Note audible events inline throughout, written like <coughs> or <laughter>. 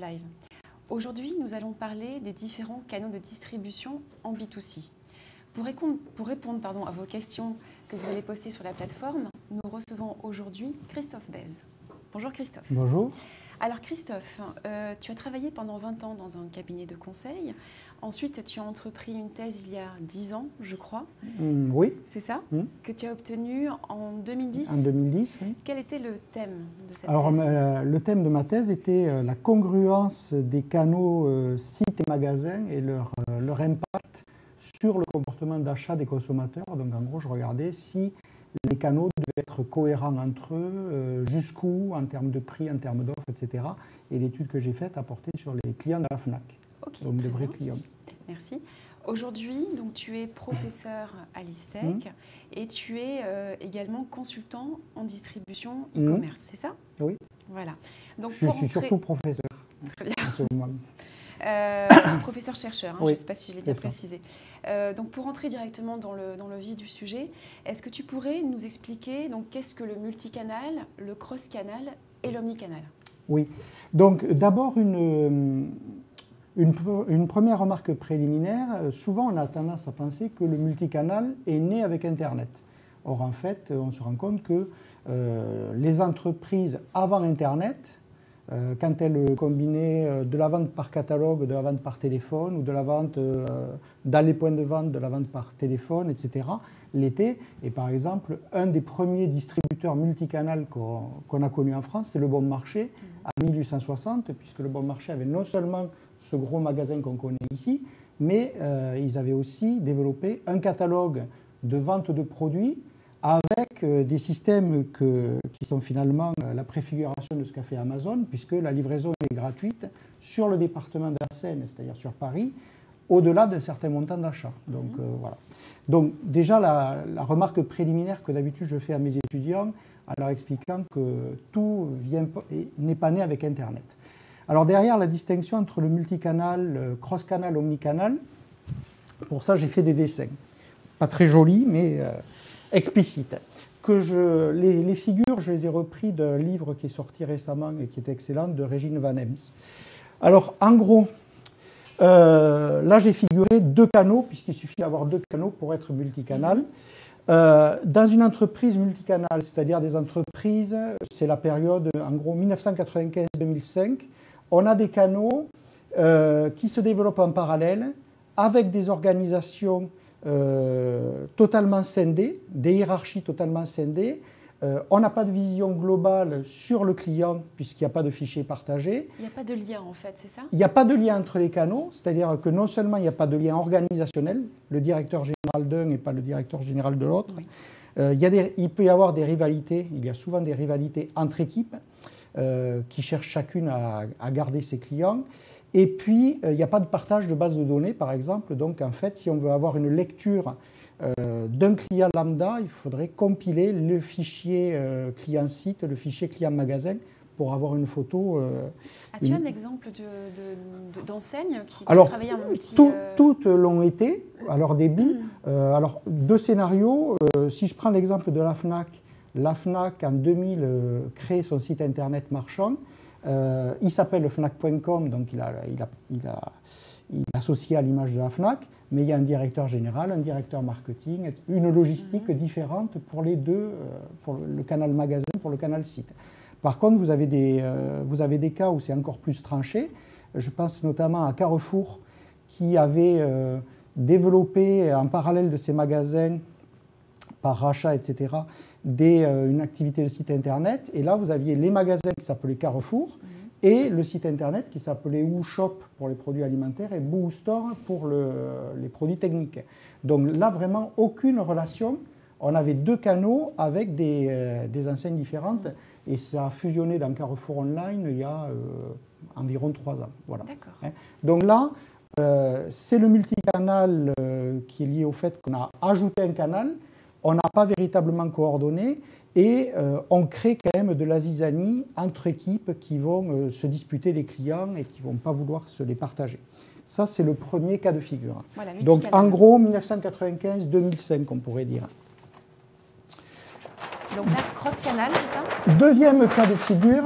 Live. Aujourd'hui, nous allons parler des différents canaux de distribution en B2C. Pour répondre, pour répondre pardon, à vos questions que vous allez poster sur la plateforme, nous recevons aujourd'hui Christophe Bez. Bonjour Christophe. Bonjour. Alors Christophe, euh, tu as travaillé pendant 20 ans dans un cabinet de conseil. Ensuite, tu as entrepris une thèse il y a 10 ans, je crois. Mm, oui. C'est ça Mm. Que tu as obtenu en 2010 En 2010, oui. Quel était le thème de cette Alors, thèse euh, le thème de ma thèse était euh, la congruence des canaux euh, sites et magasins et leur, euh, leur impact sur le comportement d'achat des consommateurs. Donc, en gros, je regardais si les canaux devaient être cohérents entre eux, euh, jusqu'où, en termes de prix, en termes d'offres, etc. Et l'étude que j'ai faite a porté sur les clients de la FNAC, Ok, donc de vrais clients. Merci. Aujourd'hui, donc tu es professeur à l'ISTEC Mhm. et tu es euh, également consultant en distribution Mhm. e-commerce, c'est ça? Oui. Voilà. Donc Je pour suis entrer- surtout professeur Très bien. Euh, <coughs> professeur chercheur, hein, Oui, je ne sais pas si je l'ai bien ça. précisé. Euh, donc pour entrer directement dans le, dans le vif du sujet, est-ce que tu pourrais nous expliquer donc qu'est-ce que le multicanal, le cross-canal et l'omnicanal? Oui. Donc, d'abord, une, une, pre- une première remarque préliminaire. Euh, Souvent, on a tendance à penser que le multicanal est né avec Internet. Or, en fait, on se rend compte que euh, les entreprises avant Internet, euh, quand elles combinaient euh, de la vente par catalogue, de la vente par téléphone ou de la vente euh, dans les points de vente, de la vente par téléphone, etc., l'été. Et par exemple, un des premiers distributeurs multicanal qu'on qu'on a connu en France, c'est le Bon Marché, en 1860, puisque le Bon Marché avait non seulement ce gros magasin qu'on connaît ici, mais euh, ils avaient aussi développé un catalogue de vente de produits avec euh, des systèmes que- qui sont finalement euh, la préfiguration de ce qu'a fait Amazon, puisque la livraison est gratuite sur le département de la Seine, c'est-à-dire sur Paris, au-delà d'un certain montant d'achat. Donc euh, voilà. Donc déjà la, la remarque préliminaire que d'habitude je fais à mes étudiants en leur expliquant que tout n'est pas né avec Internet. Alors derrière la distinction entre le multicanal, le cross-canal, omnicanal, pour ça j'ai fait des dessins. Pas très jolis, mais euh, explicites. Que je, les, figures, je les ai repris d'un livre qui est sorti récemment et qui est excellent, de Régine Van Hems. Alors en gros, euh, là, j'ai figuré deux canaux, puisqu'il suffit d'avoir deux canaux pour être multicanal. Euh, dans une entreprise multicanal, c'est-à-dire des entreprises, c'est la période, en gros, 1995-2005, on a des canaux euh, qui se développent en parallèle avec des organisations euh, totalement scindées, des hiérarchies totalement scindées. Euh, on n'a pas de vision globale sur le client puisqu'il n'y a pas de fichier partagé. Il n'y a pas de lien en fait, c'est ça? Il n'y a pas de lien entre les canaux, c'est-à-dire que non seulement il n'y a pas de lien organisationnel, le directeur général d'un n'est pas le directeur général de l'autre, Oui. Euh, il peut y avoir des rivalités, il y a souvent des rivalités entre équipes euh, qui cherchent chacune à, à garder ses clients. Et puis, euh, il n'y a pas de partage de base de données, par exemple. Donc, en fait, si on veut avoir une lecture euh, d'un client lambda, il faudrait compiler le fichier client-site, le fichier client-magasin pour avoir une photo. As-tu une- un exemple de- de- de- d'enseigne qui Alors, travaille en multi tout- toutes l'ont été à leur début. Euh, alors, deux scénarios. Si je prends l'exemple de la FNAC, la FNAC en 2000 euh, crée son site internet marchand. Euh, il s'appelle fnac.com, donc il a, il, a, il, a, il est associé à l'image de la FNAC, mais il y a un directeur général, un directeur marketing, et une logistique différente pour les deux, euh, pour le, le canal magasin, pour le canal site. Par contre, vous avez des, euh, vous avez des cas où c'est encore plus tranché. Je pense notamment à Carrefour, qui avait euh, développé en parallèle de ses magasins, par rachat, etc., des, euh, une activité de site internet. Et là, vous aviez les magasins qui s'appelaient Carrefour et le site internet qui s'appelait WooShop pour les produits alimentaires et BooStore pour le- les produits techniques. Donc là, vraiment, aucune relation. On avait deux canaux avec des, euh, des enseignes différentes et ça a fusionné dans Carrefour Online il y a euh, environ trois ans. Voilà. Hein. Donc là, euh, c'est le multicanal euh, qui est lié au fait qu'on a ajouté un canal, on n'a pas véritablement coordonné et euh, on crée quand même de la zizanie entre équipes qui vont euh, se disputer les clients et qui ne vont pas vouloir se les partager. Ça, c'est le premier cas de figure. Voilà, Donc en gros, 1995-2005, on pourrait dire. Donc là, cross-canal, c'est ça? Deuxième cas de figure,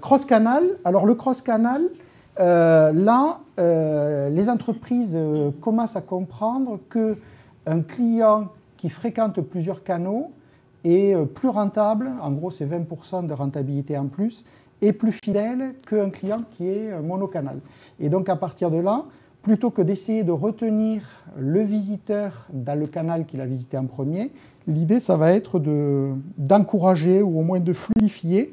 cross-canal, alors le cross-canal, là, les entreprises commencent à comprendre qu'un client qui fréquente plusieurs canaux est plus rentable, en gros c'est 20% de rentabilité en plus, et plus fidèle qu'un client qui est monocanal. Et donc à partir de là, plutôt que d'essayer de retenir le visiteur dans le canal qu'il a visité en premier, l'idée, ça va être d'encourager ou au moins de fluidifier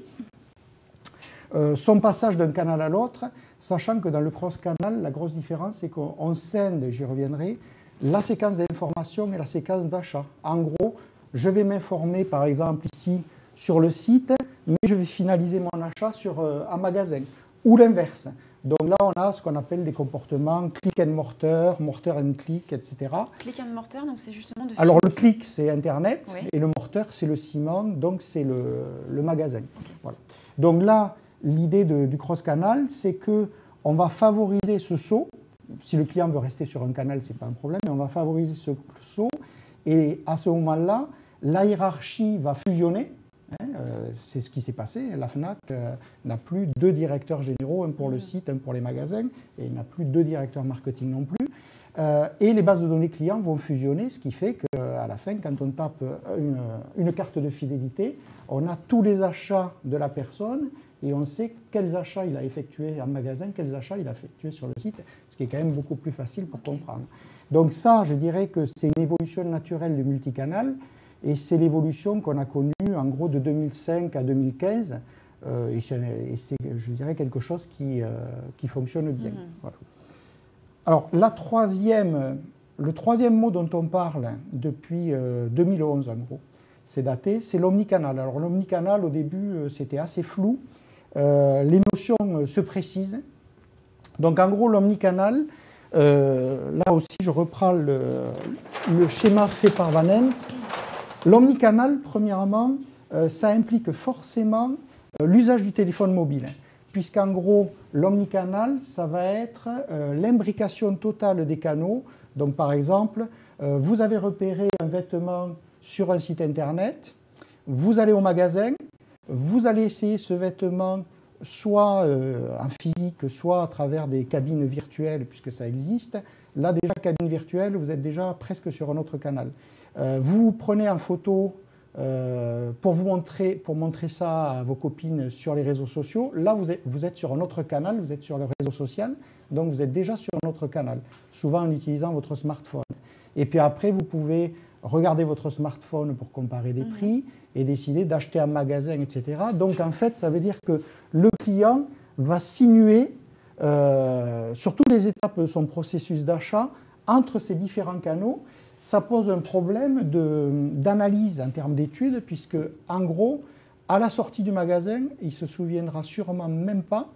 euh, son passage d'un canal à l'autre, sachant que dans le cross-canal, la grosse différence, c'est qu'on scinde, j'y reviendrai, la séquence d'information et la séquence d'achat. En gros, je vais m'informer, par exemple, ici, sur le site, mais je vais finaliser mon achat sur euh, un magasin, ou l'inverse. Donc là, on a ce qu'on appelle des comportements click and mortar, mortar and click, etc. Click and mortar, donc c'est justement de... Alors le click, c'est Internet, et le mortar, c'est le ciment, donc c'est le, magasin. Voilà. Donc là, l'idée du cross-canal, c'est que on va favoriser ce saut. Si le client veut rester sur un canal, ce n'est pas un problème, mais on va favoriser ce saut. Et à ce moment-là, la hiérarchie va fusionner Hein, euh, c'est ce qui s'est passé. La FNAC euh, n'a plus deux directeurs généraux, un pour le mm. site, un pour les magasins, et n'a plus deux directeurs marketing non plus. Euh, et les bases de données clients vont fusionner, ce qui fait qu'à la fin, quand on tape une, carte de fidélité, on a tous les achats de la personne et on sait quels achats il a effectués en magasin, quels achats il a effectués sur le site, qui est quand même beaucoup plus facile pour comprendre. Donc ça, je dirais que c'est une évolution naturelle du multicanal. Et c'est l'évolution qu'on a connue en gros de 2005 à 2015. Euh, et c'est, je dirais, quelque chose qui, euh, qui fonctionne bien. Mhm. Alors, la troisième, le troisième mot dont on parle depuis 2011, euh, en gros, c'est daté, c'est l'omnicanal. Alors, l'omnicanal, au début, c'était assez flou. les notions se précisent. Donc, en gros, l'omnicanal, là aussi, je reprends le, schéma fait par Van. L'omnicanal, premièrement, euh, ça implique forcément euh, l'usage du téléphone mobile, puisqu'en gros, l'omnicanal, ça va être euh, l'imbrication totale des canaux. Donc, par exemple, vous avez repéré un vêtement sur un site internet, vous allez au magasin, vous allez essayer ce vêtement soit en physique, soit à travers des cabines virtuelles, puisque ça existe. Là, déjà, cabine virtuelle, vous êtes déjà presque sur un autre canal. Euh, vous prenez en photo euh, pour vous montrer, pour montrer ça à vos copines sur les réseaux sociaux. Là, vous êtes, vous êtes sur un autre canal, vous êtes sur le réseau social, donc vous êtes déjà sur un autre canal, souvent en utilisant votre smartphone. Et puis après, vous pouvez regarder votre smartphone pour comparer des mhm. prix et décider d'acheter un magasin, etc. Donc en fait, ça veut dire que le client va sinuer euh, sur toutes les étapes de son processus d'achat entre ces différents canaux ça pose un problème d'analyse en termes d'études, puisque, en gros, à la sortie du magasin, il se souviendra sûrement même pas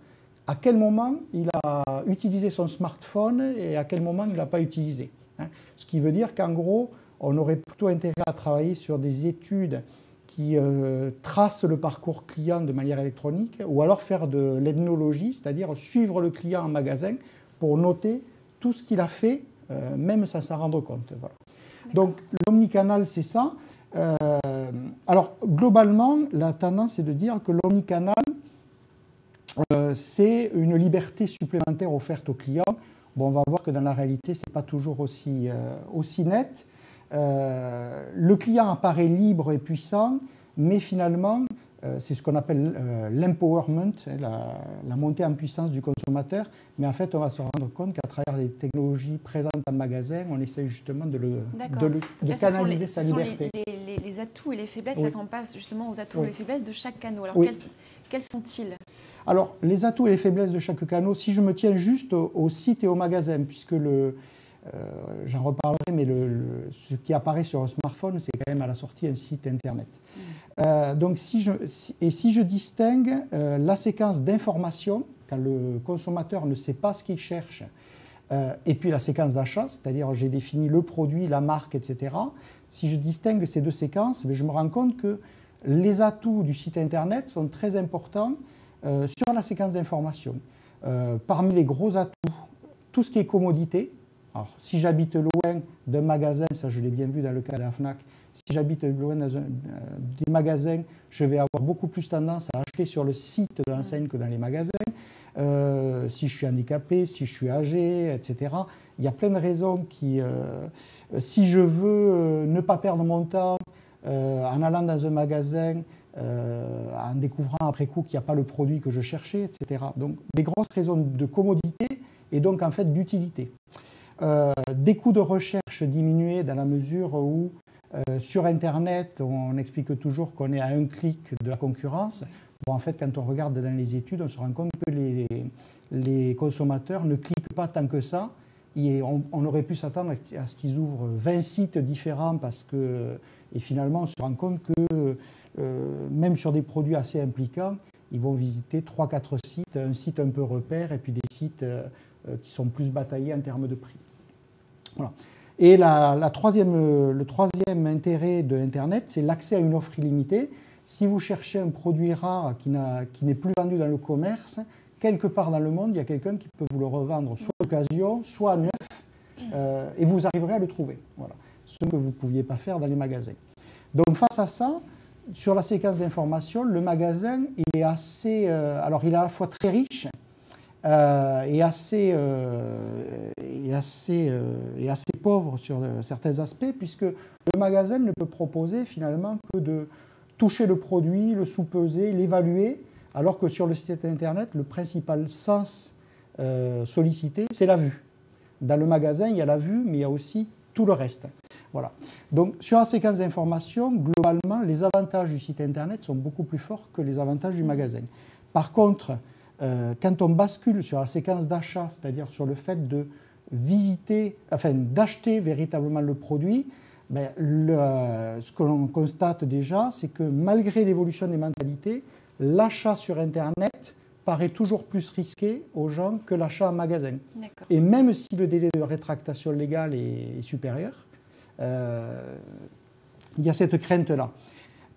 à quel moment il a utilisé son smartphone et à quel moment il n'a pas utilisé. Hein. Ce qui veut dire qu'en gros, on aurait plutôt intérêt à travailler sur des études qui euh, tracent le parcours client de manière électronique, ou alors faire de l'ethnologie, c'est-à-dire suivre le client en magasin pour noter tout ce qu'il a fait, euh, même sans s'en rendre compte. Voilà. Donc l'omnicanal, c'est ça. Euh, alors globalement, la tendance est de dire que l'omnicanal, c'est une liberté supplémentaire offerte aux clients. Bon, on va voir que dans la réalité, ce n'est pas toujours aussi, aussi net. Le client apparaît libre et puissant, mais finalement, euh, c'est ce qu'on appelle euh, l'empowerment, hein, la, montée en puissance du consommateur. Mais en fait, on va se rendre compte qu'à travers les technologies présentes en magasin, on essaie justement de, le, de, canaliser sa liberté. Les, les, atouts et les faiblesses, là, on passe justement aux atouts et les faiblesses de chaque canal. Alors, quels, sont-ils? Alors, les atouts et les faiblesses de chaque canal, si je me tiens juste au, site et au magasin, puisque le, euh, j'en reparlerai, mais ce qui apparaît sur un smartphone, c'est quand même à la sortie un site Internet. Mm. Euh, donc si je, et si je distingue euh, la séquence d'information, quand le consommateur ne sait pas ce qu'il cherche, euh, et puis la séquence d'achat, c'est-à-dire j'ai défini le produit, la marque, etc. Si je distingue ces deux séquences, ben, je me rends compte que les atouts du site Internet sont très importants sur la séquence d'information. parmi les gros atouts, tout ce qui est commodité. Alors, si j'habite loin d'un magasin, ça je l'ai bien vu dans le cas de la FNAC, Si j'habite loin dans des magasins, je vais avoir beaucoup plus tendance à acheter sur le site de l'enseigne que dans les magasins. si je suis handicapé, si je suis âgé, etc. Il y a plein de raisons qui, si je veux ne pas perdre mon temps en allant dans un magasin, en découvrant après coup qu'il n'y a pas le produit que je cherchais, etc. Donc des grosses raisons de commodité et donc en fait d'utilité. Euh, des coûts de recherche diminués dans la mesure où euh, sur Internet, on explique toujours qu'on est à un clic de la concurrence. Bon, en fait, quand on regarde dans les études, on se rend compte que les, consommateurs ne cliquent pas tant que ça. Et on, aurait pu s'attendre à ce qu'ils ouvrent 20 sites différents parce que, et finalement, on se rend compte que euh, même sur des produits assez impliquants, ils vont visiter 3-4 sites, un site un peu repère et puis des sites qui sont plus bataillés en termes de prix. Voilà. Et la, troisième, euh, le troisième intérêt de Internet, c'est l'accès à une offre illimitée. Si vous cherchez un produit rare qui n'est plus vendu dans le commerce, quelque part dans le monde, il y a quelqu'un qui peut vous le revendre soit à occasion, soit neuf, euh, et vous arriverez à le trouver. Voilà. Ce que vous ne pouviez pas faire dans les magasins. Donc face à ça, sur la séquence d'information, le magasin il est assez, alors il est à la fois très riche, euh, est, assez, euh, assez, euh, assez pauvre sur certains aspects, puisque le magasin ne peut proposer finalement que de toucher le produit, le sous-peser, l'évaluer, alors que sur le site Internet, le principal sens sollicité, c'est la vue. Dans le magasin, il y a la vue, mais il y a aussi tout le reste. Voilà. Donc, sur la séquence d'information, globalement, les avantages du site Internet sont beaucoup plus forts que les avantages du magasin. Par contre, euh, quand on bascule sur la séquence d'achat, c'est-à-dire sur le fait de visiter, enfin d'acheter véritablement le produit, ben, ce que l'on constate déjà, c'est que malgré l'évolution des mentalités, l'achat sur Internet paraît toujours plus risqué aux gens que l'achat en magasin. Et même si le délai de rétractation légale est, supérieur, euh, il y a cette crainte-là.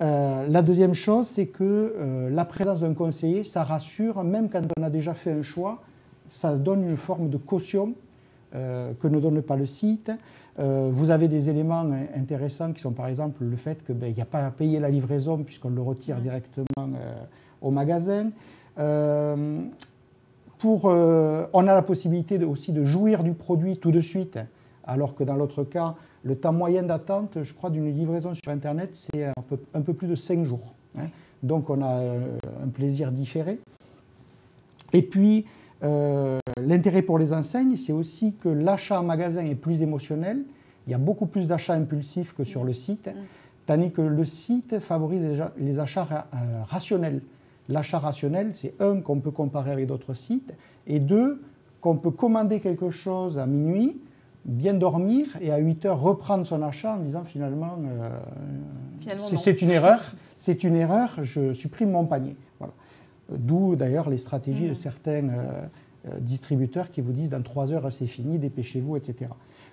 Euh, la deuxième chose, c'est que euh, la présence d'un conseiller, ça rassure, même quand on a déjà fait un choix, ça donne une forme de caution euh, que ne donne pas le site. vous avez des éléments intéressants qui sont par exemple le fait qu'il ben, n'y a pas à payer la livraison puisqu'on le retire directement au magasin. pour, on a la possibilité aussi de jouir du produit tout de suite, alors que dans l'autre cas, le temps moyen d'attente, je crois, d'une livraison sur Internet, c'est un peu, plus de 5 jours. Hein. Donc on a euh, un plaisir différé. Et puis, euh, l'intérêt pour les enseignes, c'est aussi que l'achat en magasin est plus émotionnel. Il y a beaucoup plus d'achats impulsifs que sur le site, tandis que le site favorise les achats euh, rationnels. L'achat rationnel, c'est un qu'on peut comparer avec d'autres sites, et deux, qu'on peut commander quelque chose à minuit, bien dormir et à 8 heures reprendre son achat en disant finalement, euh, c'est une erreur, <laughs> c'est une erreur, je supprime mon panier. Voilà. D'où d'ailleurs les stratégies de mmh. certains euh, euh, distributeurs qui vous disent dans 3 heures c'est fini, dépêchez-vous, etc.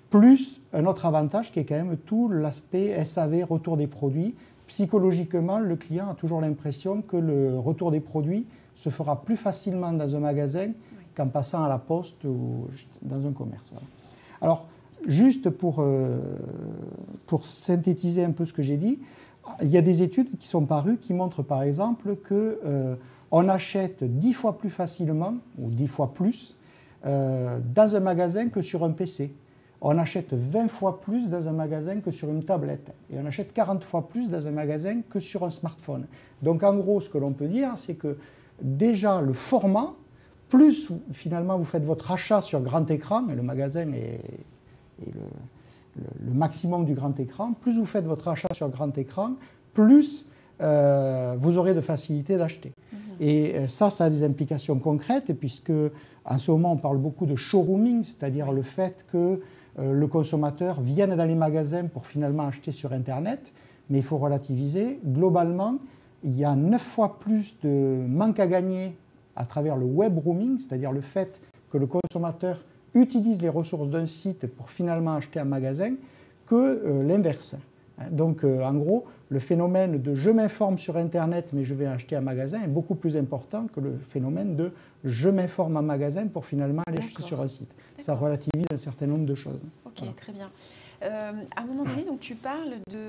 Plus un autre avantage qui est quand même tout l'aspect SAV, retour des produits. Psychologiquement, le client a toujours l'impression que le retour des produits se fera plus facilement dans un magasin qu'en passant à la poste ou dans un commerce. Alors, juste pour, euh, pour synthétiser un peu ce que j'ai dit, il y a des études qui sont parues qui montrent par exemple que euh, on achète dix fois plus facilement ou dix fois plus euh, dans un magasin que sur un PC. On achète 20 fois plus dans un magasin que sur une tablette. Et on achète 40 fois plus dans un magasin que sur un smartphone. Donc en gros, ce que l'on peut dire, c'est que déjà le format plus finalement vous faites votre achat sur grand écran, et le magasin est, le, maximum du grand écran, plus vous faites votre achat sur grand écran, plus euh, vous aurez de facilité d'acheter. Mhm. Et euh, ça, ça a des implications concrètes, puisque en ce moment, on parle beaucoup de showrooming, c'est-à-dire le fait que euh, le consommateur vienne dans les magasins pour finalement acheter sur Internet, mais il faut relativiser. Globalement, il y a neuf fois plus de manque à gagner à travers le web roaming, c'est-à-dire le fait que le consommateur utilise les ressources d'un site pour finalement acheter un magasin, que euh, l'inverse. Hein, donc euh, en gros, le phénomène de je m'informe sur Internet mais je vais acheter un magasin est beaucoup plus important que le phénomène de je m'informe en magasin pour finalement aller acheter sur un site. Ça relativise un certain nombre de choses. Ok, très bien. À un moment donné, donc, tu parles de.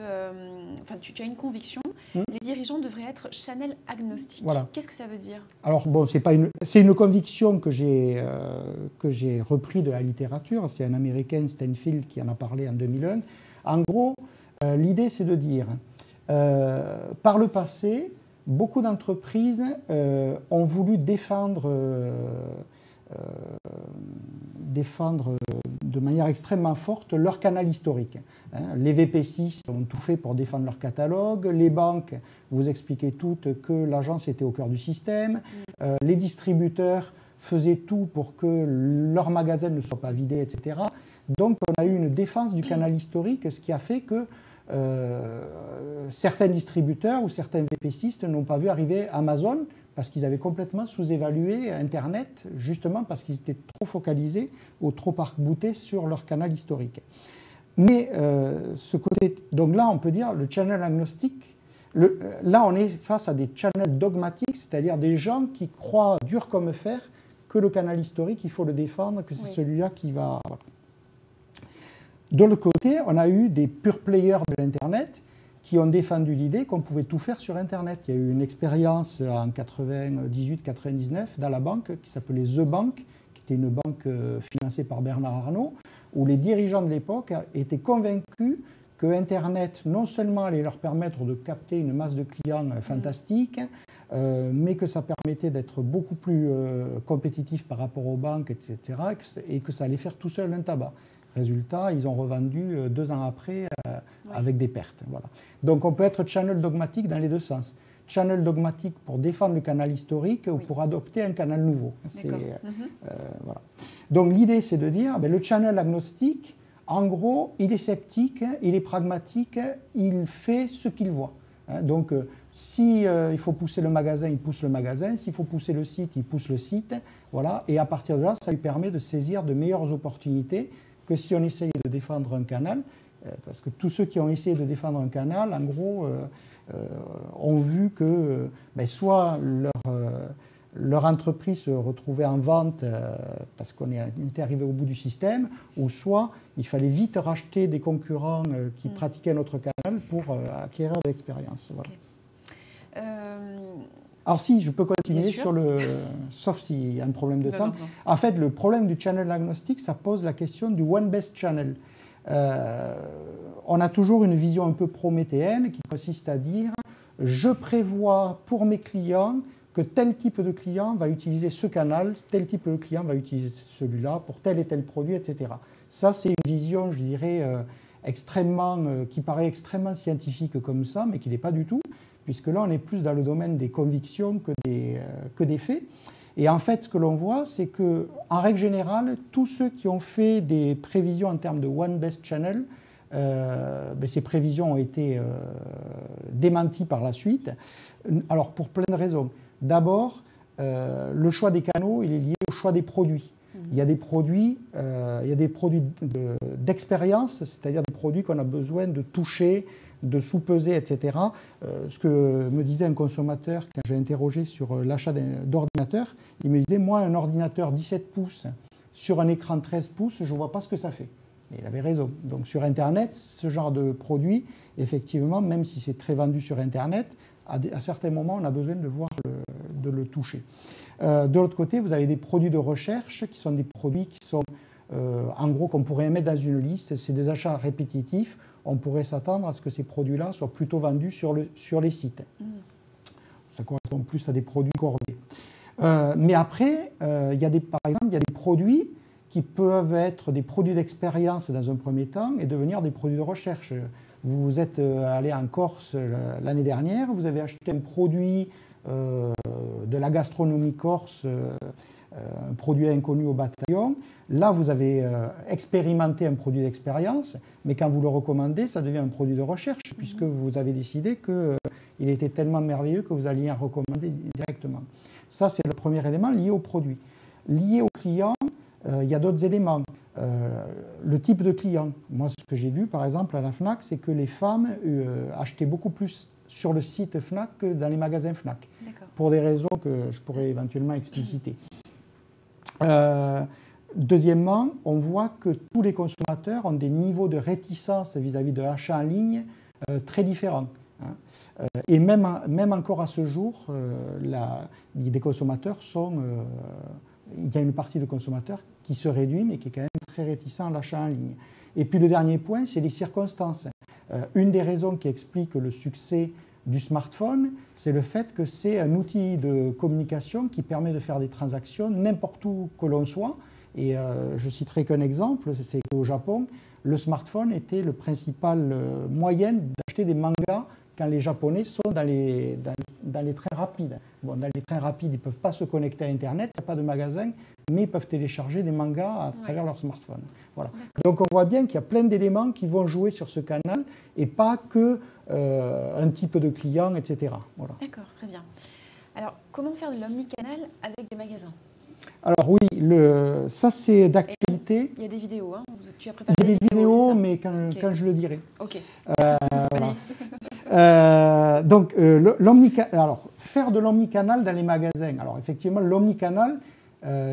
Enfin, tu, as une conviction. Hmm. Les dirigeants devraient être channel agnostiques. Voilà. Qu'est-ce que ça veut dire? Alors, bon, c'est une. Une conviction que j'ai que j'ai repris de la littérature. C'est un Américain, Steinfield, qui en a parlé en 2001. En gros, l'idée, c'est de dire par le passé, beaucoup d'entreprises euh, ont voulu défendre, euh, euh, défendre de manière extrêmement forte leur canal historique. Hein. Les VP6 ont tout fait pour défendre leur catalogue. Les banques, vous expliquez toutes que l'agence était au cœur du système. les distributeurs faisaient tout pour que leur magasin ne soit pas vidé, etc. Donc on a eu une défense du canal historique, ce qui a fait que euh, certains distributeurs ou certains VPCistes n'ont pas vu arriver Amazon parce qu'ils avaient complètement sous-évalué Internet, justement parce qu'ils étaient trop focalisés ou trop arc-boutés sur leur canal historique. Mais euh, ce côté, donc là, on peut dire le channel agnostique. Le, là, on est face à des channels dogmatiques, c'est-à-dire des gens qui croient dur comme fer que le canal historique, il faut le défendre, que c'est celui-là qui va. De l'autre côté, on a eu des pure players de l'Internet qui ont défendu l'idée qu'on pouvait tout faire sur Internet. Il y a eu une expérience en 98-99 dans la banque qui s'appelait The Bank, qui était une banque euh, financée par Bernard Arnault, où les dirigeants de l'époque étaient convaincus que Internet non seulement allait leur permettre de capter une masse de clients euh, fantastique, euh, mais que ça permettait d'être beaucoup plus compétitif par rapport aux banques, etc., et que ça allait faire tout seul un tabac. Résultat, ils ont revendu euh, deux ans après euh, avec des pertes. Voilà. Donc on peut être channel dogmatique dans les deux sens. Channel dogmatique pour défendre le canal historique ou pour adopter un canal nouveau. Euh, mhm. voilà. Donc l'idée, c'est de dire, ben, le channel agnostique, en gros, il est sceptique, il est pragmatique, il fait ce qu'il voit. Hein. donc si il faut pousser le magasin, il pousse le magasin. S'il faut pousser le site, il pousse le site. Voilà. Et à partir de là, ça lui permet de saisir de meilleures opportunités que si on essayait de défendre un canal, euh, parce que tous ceux qui ont essayé de défendre un canal, en gros, euh, euh, ont vu que ben, soit leur, leur, entreprise se retrouvait en vente parce qu'on était arrivé au bout du système, ou soit il fallait vite racheter des concurrents qui mm. pratiquaient notre canal pour acquérir de l'expérience. Voilà. Alors si, je peux continuer sur le... Sauf s'il y a un problème de temps. En fait, le problème du channel agnostique, ça pose la question du one best channel. Euh, on a toujours une vision un peu prométhéenne qui consiste à dire je prévois pour mes clients que tel type de client va utiliser ce canal, tel type de client va utiliser celui-là pour tel et tel produit, etc. Ça, c'est une vision, je dirais, euh, extrêmement, euh, qui paraît extrêmement scientifique comme ça, mais qui n'est pas du tout puisque là, on est plus dans le domaine des convictions que des, euh, que des faits. Et en fait, ce que l'on voit, c'est que, en règle générale, tous ceux qui ont fait des prévisions en termes de One Best Channel, euh, ben, ces prévisions ont été euh, démenties par la suite. Alors, pour plein de raisons. D'abord, le choix des canaux, il est lié au choix des produits. Mmh. Il y a des produits, il y a des produits d'expérience, c'est-à-dire des produits qu'on a besoin de toucher, de sous-peser, etc. Euh, ce que me disait un consommateur quand j'ai interrogé sur euh, l'achat d'ordinateur, il me disait, moi, un ordinateur 17 pouces sur un écran 13 pouces, je ne vois pas ce que ça fait. Et il avait raison. Donc sur Internet, ce genre de produit, effectivement, même si c'est très vendu sur Internet, à, certains moments, on a besoin de voir de le toucher. Euh, de l'autre côté, vous avez des produits de recherche qui sont des produits qui sont, en gros, qu'on pourrait mettre dans une liste. C'est des achats répétitifs on pourrait s'attendre à ce que ces produits-là soient plutôt vendus sur, le, sur les sites. Mm. Ça correspond plus à des produits cordés. Euh, mais après, euh, il y a des, par exemple, il y a des produits qui peuvent être des produits d'expérience dans un premier temps et devenir des produits de recherche. Vous êtes euh, allé en Corse l'année dernière, vous avez acheté un produit de la gastronomie corse euh, un produit inconnu au bataillon. Là, vous avez euh, expérimenté un produit d'expérience, mais quand vous le recommandez, ça devient un produit de recherche, puisque vous avez décidé qu'il euh, était tellement merveilleux que vous alliez en recommander directement. Ça, c'est le premier élément lié au produit. Lié au client, il y a d'autres éléments. le type de client. Moi, ce que j'ai vu, par exemple, à la FNAC, c'est que les femmes achetaient beaucoup plus sur le site FNAC que dans les magasins FNAC, pour des raisons que je pourrais éventuellement expliciter. Euh, deuxièmement, on voit que tous les consommateurs ont des niveaux de réticence vis-à-vis de l'achat en ligne très différents. Hein. et même, même encore à ce jour, des consommateurs sont il y a une partie de consommateurs qui se réduit, mais qui est quand même très réticent à l'achat en ligne. Et puis le dernier point, c'est les circonstances. Euh, une des raisons qui explique le succès du smartphone, c'est le fait que c'est un outil de communication qui permet de faire des transactions n'importe où que l'on soit. Et euh, je citerai qu'un exemple, c'est qu'au Japon, le smartphone était le principal euh, moyen d'acheter des mangas quand les Japonais sont dans les, dans, les trains rapides. Bon, dans les trains rapides, ils ne peuvent pas se connecter à Internet, il n'y a pas de magasin, mais ils peuvent télécharger des mangas à travers leur smartphone. Voilà. Donc on voit bien qu'il y a plein d'éléments qui vont jouer sur ce canal et pas que euh, un type de client, etc. Voilà. D'accord, très bien. Alors, comment faire de l'omnicanal avec des magasins? Alors oui, le, ça c'est d'actualité. Il y a des vidéos, hein tu as préparé Il y a des, vidéos, mais quand, quand, je le dirai. Ok. Euh, <laughs> euh, donc, euh, alors, faire de l'omnicanal dans les magasins. Alors effectivement, l'omnicanal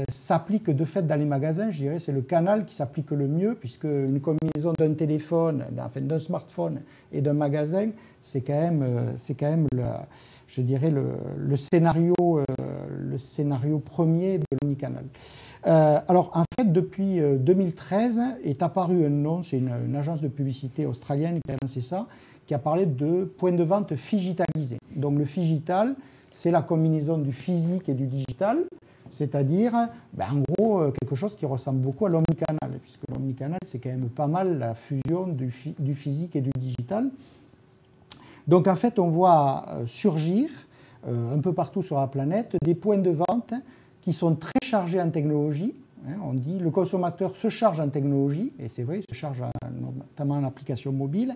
s'applique de fait dans les magasins. Je dirais c'est le canal qui s'applique le mieux, puisque une combinaison d'un téléphone, d'un smartphone et d'un magasin, c'est quand même, c'est quand même je dirais, le, scénario, euh, le scénario premier de l'omnicanal. Euh, alors, en fait, depuis 2013 euh, est apparu un nom, c'est une, agence de publicité australienne qui a lancé ça, qui a parlé de point de vente digitalisé. Donc, le digital, c'est la combinaison du physique et du digital, c'est-à-dire, ben, en gros, quelque chose qui ressemble beaucoup à l'omnicanal, puisque l'omnicanal, c'est quand même pas mal la fusion du, physique et du digital. Donc en fait, on voit euh, surgir euh, un peu partout sur la planète des points de vente qui sont très chargés en technologie. Hein. on dit le consommateur se charge en technologie, et c'est vrai, il se charge notamment en application mobile.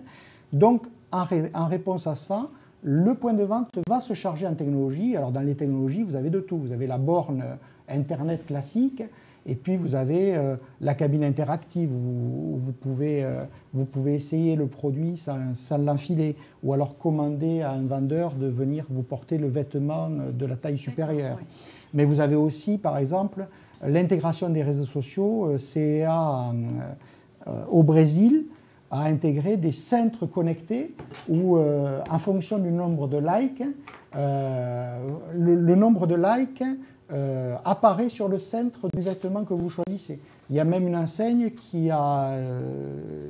Donc en, réponse à ça, le point de vente va se charger en technologie. Alors dans les technologies, vous avez de tout. Vous avez la borne Internet classique, et puis vous avez euh, la cabine interactive où, vous, pouvez, euh, vous pouvez essayer le produit sans, l'enfiler, ou alors commander à un vendeur de venir vous porter le vêtement euh, de la taille supérieure. Mais vous avez aussi, par exemple, l'intégration des réseaux sociaux. CEA au Brésil a intégré des centres connectés où, en fonction du nombre de likes, le nombre de likes euh, apparaît sur le centre du vêtement que vous choisissez. Il y a même une enseigne qui a euh,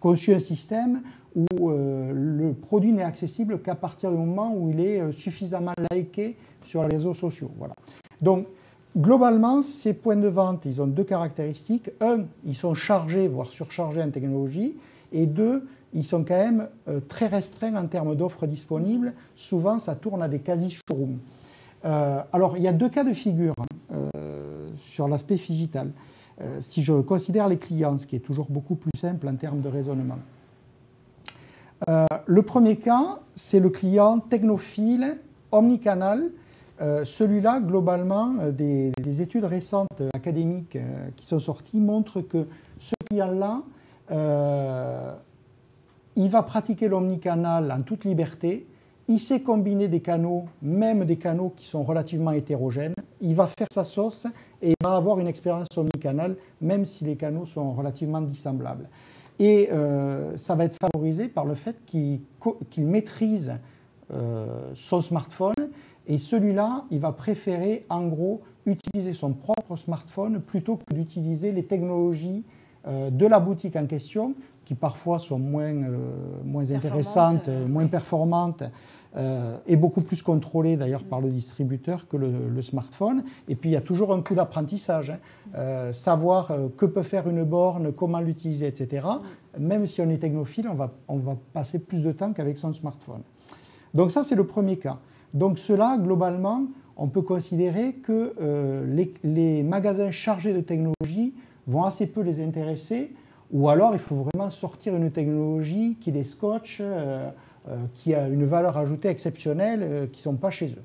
conçu un système où euh, le produit n'est accessible qu'à partir du moment où il est suffisamment liké sur les réseaux sociaux. Voilà. Donc, globalement, ces points de vente, ils ont deux caractéristiques. Un, ils sont chargés, voire surchargés en technologie. Et deux, ils sont quand même très restreints en termes d'offres disponibles. Souvent, ça tourne à des quasi-showrooms. Euh, alors, il y a deux cas de figure hein, euh, sur l'aspect digital. Euh, si je considère les clients, ce qui est toujours beaucoup plus simple en termes de raisonnement. le premier cas, c'est le client technophile, omnicanal. Celui-là, globalement, des, des, études récentes académiques qui sont sorties montrent que ce client-là, il va pratiquer l'omnicanal en toute liberté, il sait combiner des canaux, même des canaux qui sont relativement hétérogènes. Il va faire sa sauce et il va avoir une expérience omnicanal, même si les canaux sont relativement dissemblables. Et euh, ça va être favorisé par le fait qu'il maîtrise euh, son smartphone et celui-là, il va préférer en gros utiliser son propre smartphone plutôt que d'utiliser les technologies euh, de la boutique en question, qui parfois sont moins, moins intéressantes, moins performantes euh, est beaucoup plus contrôlé d'ailleurs par le distributeur que le, smartphone. Et puis il y a toujours un coup d'apprentissage. Hein. Euh, savoir euh, que peut faire une borne, comment l'utiliser, etc. Même si on est technophile, on va, on va passer plus de temps qu'avec son smartphone. Donc ça, c'est le premier cas. Donc cela, globalement, on peut considérer que les, les, magasins chargés de technologie vont assez peu les intéresser, ou alors il faut vraiment sortir une technologie qui les scotche euh, qui a une valeur ajoutée exceptionnelle euh, qui ne sont pas chez eux.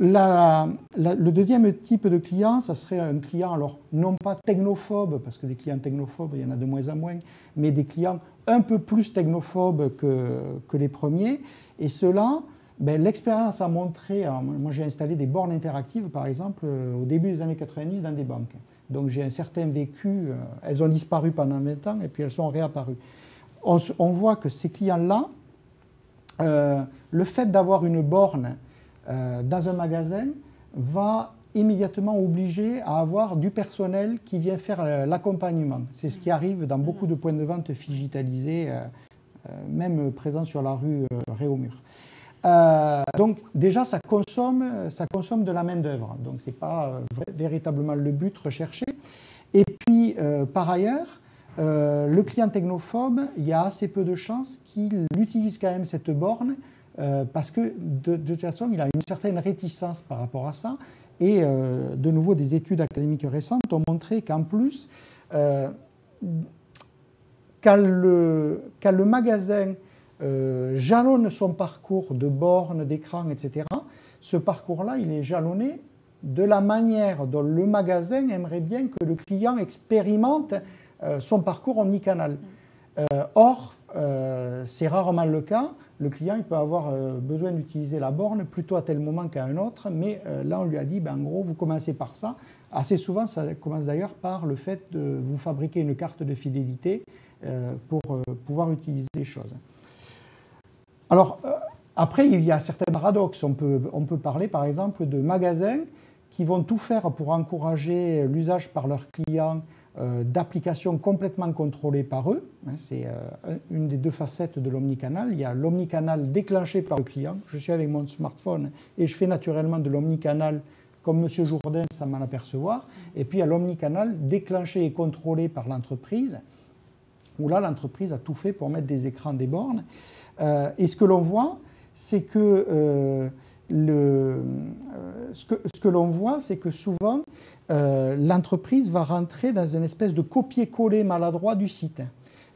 le deuxième type de client, ça serait un client, alors non pas technophobe, parce que des clients technophobes, il y en a de moins en moins, mais des clients un peu plus technophobes que, que les premiers. Et ceux-là, ben, L'expérience a montré, moi j'ai installé des bornes interactives par exemple au début des années 90 dans des banques. Donc j'ai un certain vécu, elles ont disparu pendant 20 ans et puis elles sont réapparues. On, on voit que ces clients-là, le fait d'avoir une borne dans un magasin va immédiatement obligé à avoir du personnel qui vient faire euh, l'accompagnement. C'est ce qui arrive dans beaucoup de points de vente digitalisés, euh, euh, même présents sur la rue Réaumur. Donc déjà, ça consomme, ça consomme de la main-d'œuvre. Donc ce n'est pas véritablement le but recherché. Et puis, par ailleurs, le client technophobe, il y a assez peu de chances qu'il utilise quand même cette borne parce que de, toute façon, il a une certaine réticence par rapport à ça. Et euh, de nouveau, des études académiques récentes ont montré qu'en plus, euh, quand, le, le, magasin euh, jalonne son parcours de bornes, d'écran, etc., ce parcours-là, il est jalonné de la manière dont le magasin aimerait bien que le client expérimente son parcours omnicanal. or, c'est rarement le cas le client il peut avoir euh, besoin d'utiliser la borne plutôt à tel moment qu'à un autre, mais euh, là on lui a dit, ben, en gros, vous commencez par ça. Assez souvent, ça commence d'ailleurs par le fait de vous fabriquer une carte de fidélité euh, pour pouvoir utiliser les choses. Alors, après, il y a certains paradoxes. On peut, on peut parler par exemple de magasins qui vont tout faire pour encourager l'usage par leurs clients euh, d'applications complètement contrôlées par eux. Hein, c'est euh, une des deux facettes de l'omnicanal. Il y a l'omnicanal déclenché par le client. Je suis avec mon smartphone et je fais naturellement de l'omnicanal comme M. Jourdain sans m'en apercevoir. Et puis il y a l'omnicanal déclenché et contrôlé par l'entreprise, où là l'entreprise a tout fait pour mettre des écrans, des bornes. Euh, et ce que l'on voit, c'est que, le, ce que, ce que l'on voit, c'est que souvent, euh, l'entreprise va rentrer dans une espèce de copier-coller maladroit du site.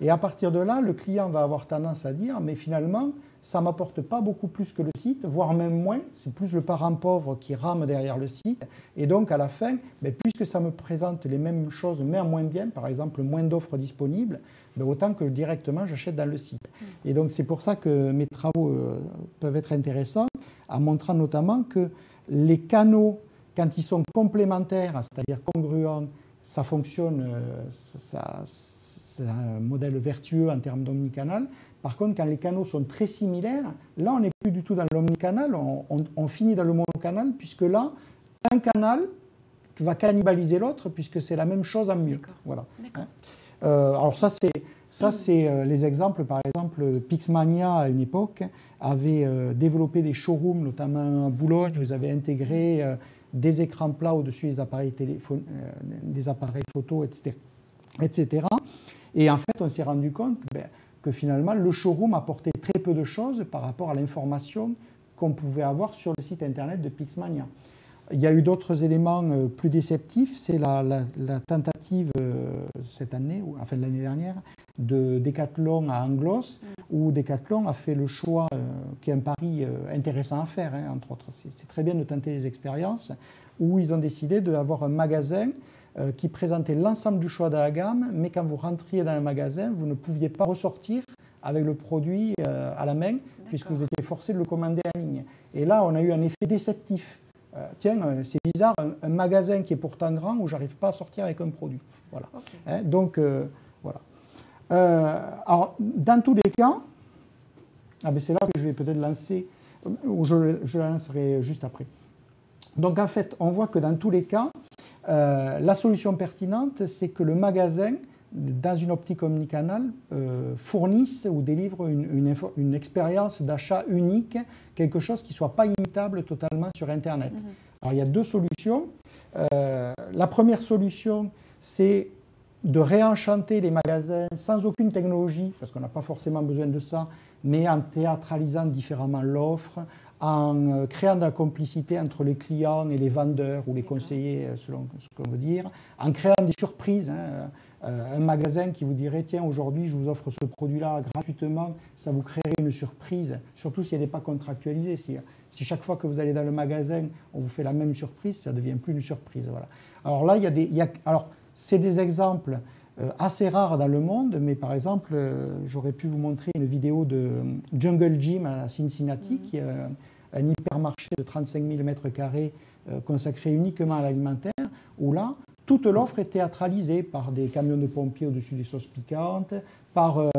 Et à partir de là, le client va avoir tendance à dire, mais finalement, ça ne m'apporte pas beaucoup plus que le site, voire même moins. C'est plus le parent pauvre qui rame derrière le site. Et donc, à la fin, ben, puisque ça me présente les mêmes choses, mais à moins bien, par exemple, moins d'offres disponibles, ben, autant que directement j'achète dans le site. Et donc, c'est pour ça que mes travaux euh, peuvent être intéressants, en montrant notamment que les canaux quand ils sont complémentaires, c'est-à-dire congruents, ça fonctionne, euh, c'est un modèle vertueux en termes d'omnicanal. Par contre, quand les canaux sont très similaires, là, on n'est plus du tout dans l'omnicanal, on, finit dans le monocanal, puisque là, un canal va cannibaliser l'autre, puisque c'est la même chose en mieux. Voilà. Hein. Euh, alors ça, c'est ça, c'est euh, les exemples. Par exemple, Pixmania, à une époque, avait développé des showrooms, notamment à Boulogne, où ils avaient intégré des écrans plats au-dessus des appareils, téléphone, euh, des appareils photo, etc., etc. Et en fait, on s'est rendu compte ben, que finalement, le showroom apportait très peu de choses par rapport à l'information qu'on pouvait avoir sur le site internet de Pixmania. Il y a eu d'autres éléments euh, plus déceptifs. C'est la, tentative euh, cette année, ou enfin l'année dernière, de Decathlon à Anglos, où Decathlon a fait le choix, euh, qui est un pari intéressant à faire, hein, entre autres. C'est très bien de tenter les expériences, où ils ont décidé d'avoir un magasin qui présentait l'ensemble du choix de la gamme, mais quand vous rentriez dans le magasin, vous ne pouviez pas ressortir avec le produit à la main, puisque vous étiez forcé de le commander en ligne. Et là, on a eu un effet déceptif euh, tiens, euh, c'est bizarre, un, magasin qui est pourtant grand où j'arrive pas à sortir avec un produit. Voilà. Hein, donc, euh, voilà. alors, dans tous les cas, ah ben c'est là que je vais peut-être lancer, ou je, je la lancerai juste après. Donc, en fait, on voit que dans tous les cas, la solution pertinente, c'est que le magasin dans une optique omnicanal, euh, fournissent ou délivrent une, une, expérience d'achat unique, quelque chose qui ne soit pas imitable totalement sur Internet. Mhm. Alors il y a deux solutions. Euh, la première solution, c'est de réenchanter les magasins sans aucune technologie, parce qu'on n'a pas forcément besoin de ça, mais en théâtralisant différemment l'offre, en euh, créant de la complicité entre les clients et les vendeurs ou les conseillers, selon ce qu'on veut dire, en créant des surprises. Hein, euh, un magasin qui vous dirait tiens aujourd'hui je vous offre ce produit-là gratuitement, ça vous créerait une surprise, surtout si elle n'est pas contractualisée. Si, si, chaque fois que vous allez dans le magasin, on vous fait la même surprise, ça ne devient plus une surprise. Voilà. Alors là, il y a des, alors c'est des exemples euh, assez rares dans le monde, mais par exemple, euh, j'aurais pu vous montrer une vidéo de Jungle Gym à Cincinnati, mmh. qui est un hypermarché de 35 000 m2 consacré uniquement à l'alimentaire, où là, toute l'offre est théâtralisée par des camions de pompiers au-dessus des sauces piquantes, par euh,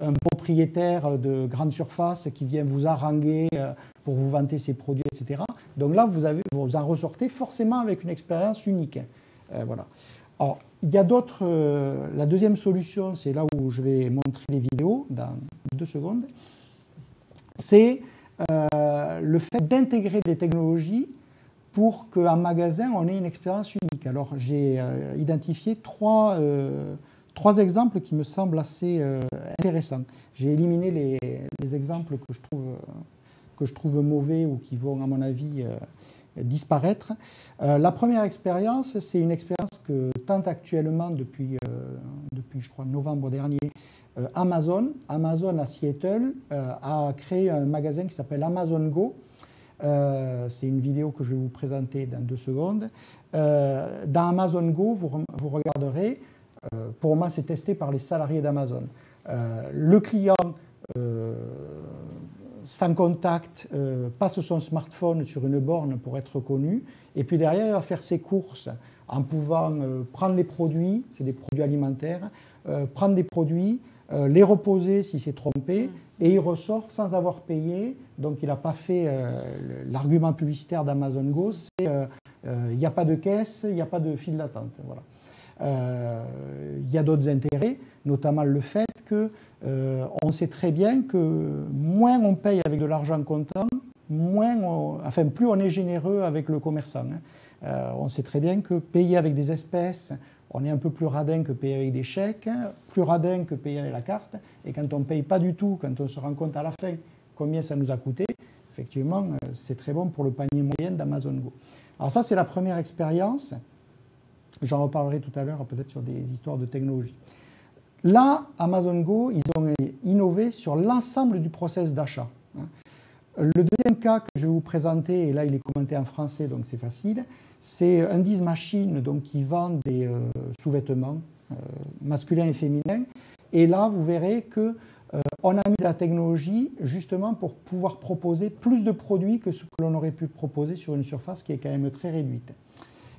un propriétaire de grande surface qui vient vous haranguer euh, pour vous vanter ses produits, etc. Donc là, vous, avez, vous en ressortez forcément avec une expérience unique. Euh, voilà. Alors, il y a d'autres. la deuxième solution, c'est là où je vais montrer les vidéos dans deux secondes. C'est le fait d'intégrer les technologies pour qu'en magasin, on ait une expérience unique. Alors, j'ai identifié trois trois exemples qui me semblent assez euh, intéressants. J'ai éliminé les, exemples que je, trouve, que je trouve mauvais ou qui vont, à mon avis, euh, disparaître. Euh, la première expérience, c'est une expérience que tente actuellement depuis, depuis je crois, novembre dernier Amazon. Amazon à Seattle a créé un magasin qui s'appelle Amazon Go. c'est une vidéo que je vais vous présenter dans deux secondes. dans Amazon Go, vous, vous regarderez, euh, pour moi, c'est testé par les salariés d'Amazon. Euh, le client euh, sans contact passe son smartphone sur une borne pour être reconnu, et puis derrière, il va faire ses courses en pouvant prendre les produits, c'est des produits alimentaires, prendre des produits, les reposer s'il s'est trompé, mm. et il ressort sans avoir payé. Donc il n'a pas fait l'argument publicitaire d'Amazon Go, c'est il n'y a pas de caisse, il n'y a pas de file d'attente. Voilà. Euh, il y a d'autres intérêts, notamment le fait que euh, on sait très bien que moins on paye avec de l'argent comptant, moins enfin, plus on est généreux avec le commerçant. Hein. Euh, on sait très bien que payer avec des espèces, on est un peu plus radin que payer avec des chèques, plus radin que payer avec la carte. Et quand on ne paye pas du tout, quand on se rend compte à la fin combien ça nous a coûté, effectivement, c'est très bon pour le panier moyen d'Amazon Go. Alors ça, c'est la première expérience. J'en reparlerai tout à l'heure peut-être sur des histoires de technologie. Là, Amazon Go, ils ont innové sur l'ensemble du process d'achat. Hein. Le deuxième cas que je vais vous présenter, et là il est commenté en français donc c'est facile, c'est Undies Machine donc, qui vend des euh, sous-vêtements euh, masculins et féminins. Et là, vous verrez que euh, on a mis de la technologie justement pour pouvoir proposer plus de produits que ce que l'on aurait pu proposer sur une surface qui est quand même très réduite.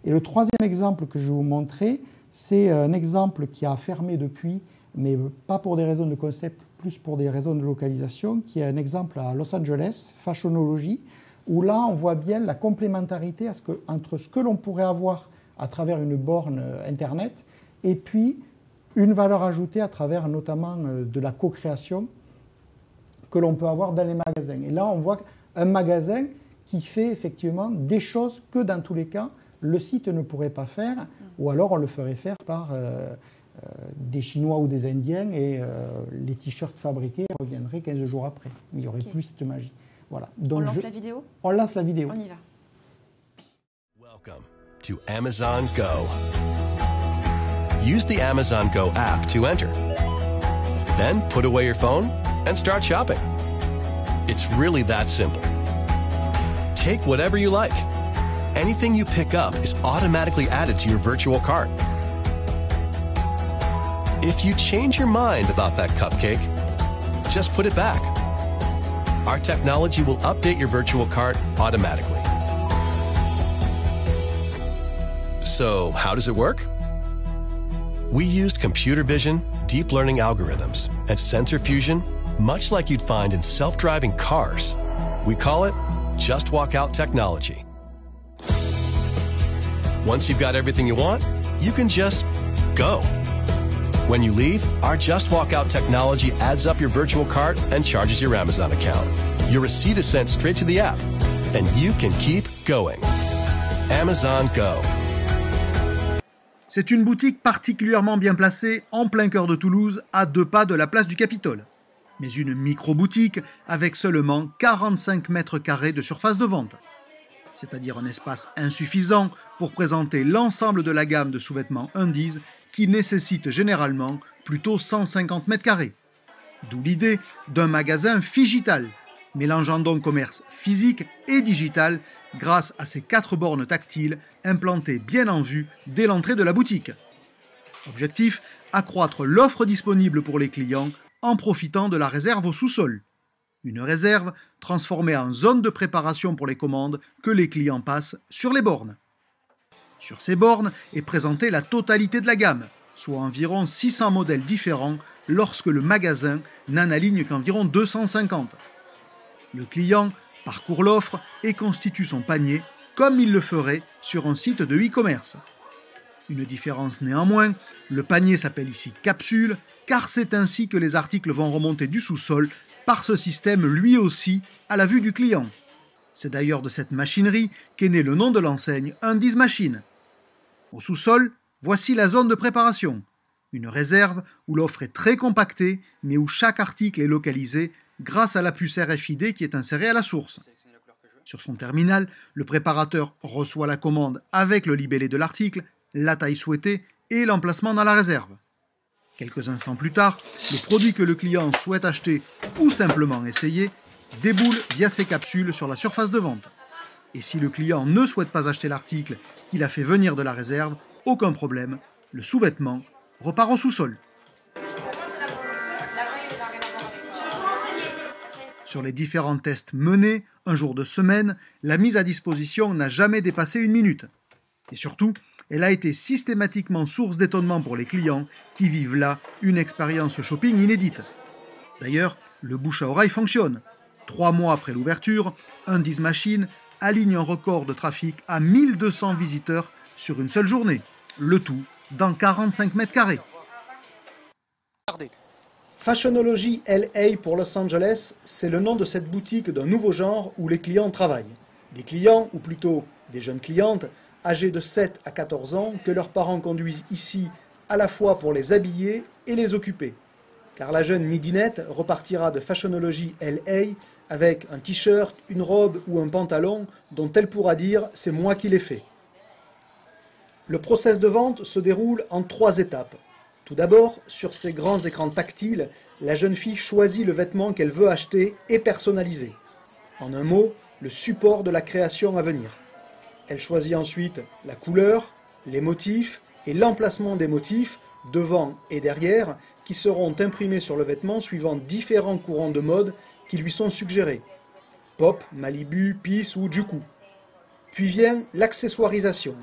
Et le troisième exemple que je vais vous montrer, c'est un exemple qui a fermé depuis, mais pas pour des raisons de concept, plus pour des raisons de localisation, qui est un exemple à Los Angeles, Fashionology, où là on voit bien la complémentarité entre ce que l'on pourrait avoir à travers une borne euh, Internet et puis une valeur ajoutée à travers notamment euh, de la co-création que l'on peut avoir dans les magasins. Et là on voit un magasin qui fait effectivement des choses que dans tous les cas le site ne pourrait pas faire, ou alors on le ferait faire par euh, euh, des Chinois ou des Indiens et euh, les t-shirts fabriqués reviendraient 15 jours après. Il n'y aurait plus cette magie. Voilà. Donc on lance la vidéo On lance la vidéo. On y va. Welcome to Amazon Go. Use the Amazon Go app to enter. Then put away your phone and start shopping. It's really that simple. Take whatever you like anything you pick up is automatically added to your virtual cart. If you change your mind about that cupcake, just put it back. Our technology will update your virtual cart automatically. So, how does it work? We used computer vision, deep learning algorithms, and sensor fusion, much like you'd find in self driving cars. We call it Just Walk Out Technology. Once you've got everything you want, you can just go. When you leave, our Just Walk Out technology adds up your virtual cart and charges your Amazon account. Your receipt is sent straight to the app, and you can keep going. Amazon Go. C'est une boutique particulièrement bien placée en plein cœur de Toulouse, à deux pas de la place du Capitole. Mais une micro-boutique avec seulement 45 mètres carrés de surface de vente c'est-à-dire un espace insuffisant pour présenter l'ensemble de la gamme de sous-vêtements Undies qui nécessite généralement plutôt 150 mètres carrés. D'où l'idée d'un magasin figital, mélangeant donc commerce physique et digital grâce à ces quatre bornes tactiles implantées bien en vue dès l'entrée de la boutique. Objectif accroître l'offre disponible pour les clients en profitant de la réserve au sous-sol. Une réserve transformée en zone de préparation pour les commandes que les clients passent sur les bornes. Sur ces bornes est présentée la totalité de la gamme, soit environ 600 modèles différents lorsque le magasin n'en aligne qu'environ 250. Le client parcourt l'offre et constitue son panier comme il le ferait sur un site de e-commerce. Une différence néanmoins, le panier s'appelle ici capsule car c'est ainsi que les articles vont remonter du sous-sol par ce système lui aussi à la vue du client. C'est d'ailleurs de cette machinerie qu'est né le nom de l'enseigne Undies Machine. Au sous-sol, voici la zone de préparation, une réserve où l'offre est très compactée mais où chaque article est localisé grâce à la puce RFID qui est insérée à la source. Sur son terminal, le préparateur reçoit la commande avec le libellé de l'article, la taille souhaitée et l'emplacement dans la réserve. Quelques instants plus tard, le produit que le client souhaite acheter ou simplement essayer déboule via ses capsules sur la surface de vente. Et si le client ne souhaite pas acheter l'article qu'il a fait venir de la réserve, aucun problème, le sous-vêtement repart au sous-sol. Sur les différents tests menés, un jour de semaine, la mise à disposition n'a jamais dépassé une minute. Et surtout, elle a été systématiquement source d'étonnement pour les clients qui vivent là une expérience shopping inédite. D'ailleurs, le bouche à oreille fonctionne. Trois mois après l'ouverture, Undies Machine aligne un record de trafic à 1200 visiteurs sur une seule journée. Le tout dans 45 mètres carrés. Fashionology LA pour Los Angeles, c'est le nom de cette boutique d'un nouveau genre où les clients travaillent. Des clients, ou plutôt des jeunes clientes, âgées de 7 à 14 ans, que leurs parents conduisent ici à la fois pour les habiller et les occuper. Car la jeune midinette repartira de Fashionology LA avec un t-shirt, une robe ou un pantalon dont elle pourra dire « c'est moi qui l'ai fait ». Le process de vente se déroule en trois étapes. Tout d'abord, sur ces grands écrans tactiles, la jeune fille choisit le vêtement qu'elle veut acheter et personnaliser. En un mot, le support de la création à venir. Elle choisit ensuite la couleur, les motifs et l'emplacement des motifs, devant et derrière, qui seront imprimés sur le vêtement suivant différents courants de mode qui lui sont suggérés. Pop, Malibu, Peace ou Juku. Puis vient l'accessoirisation.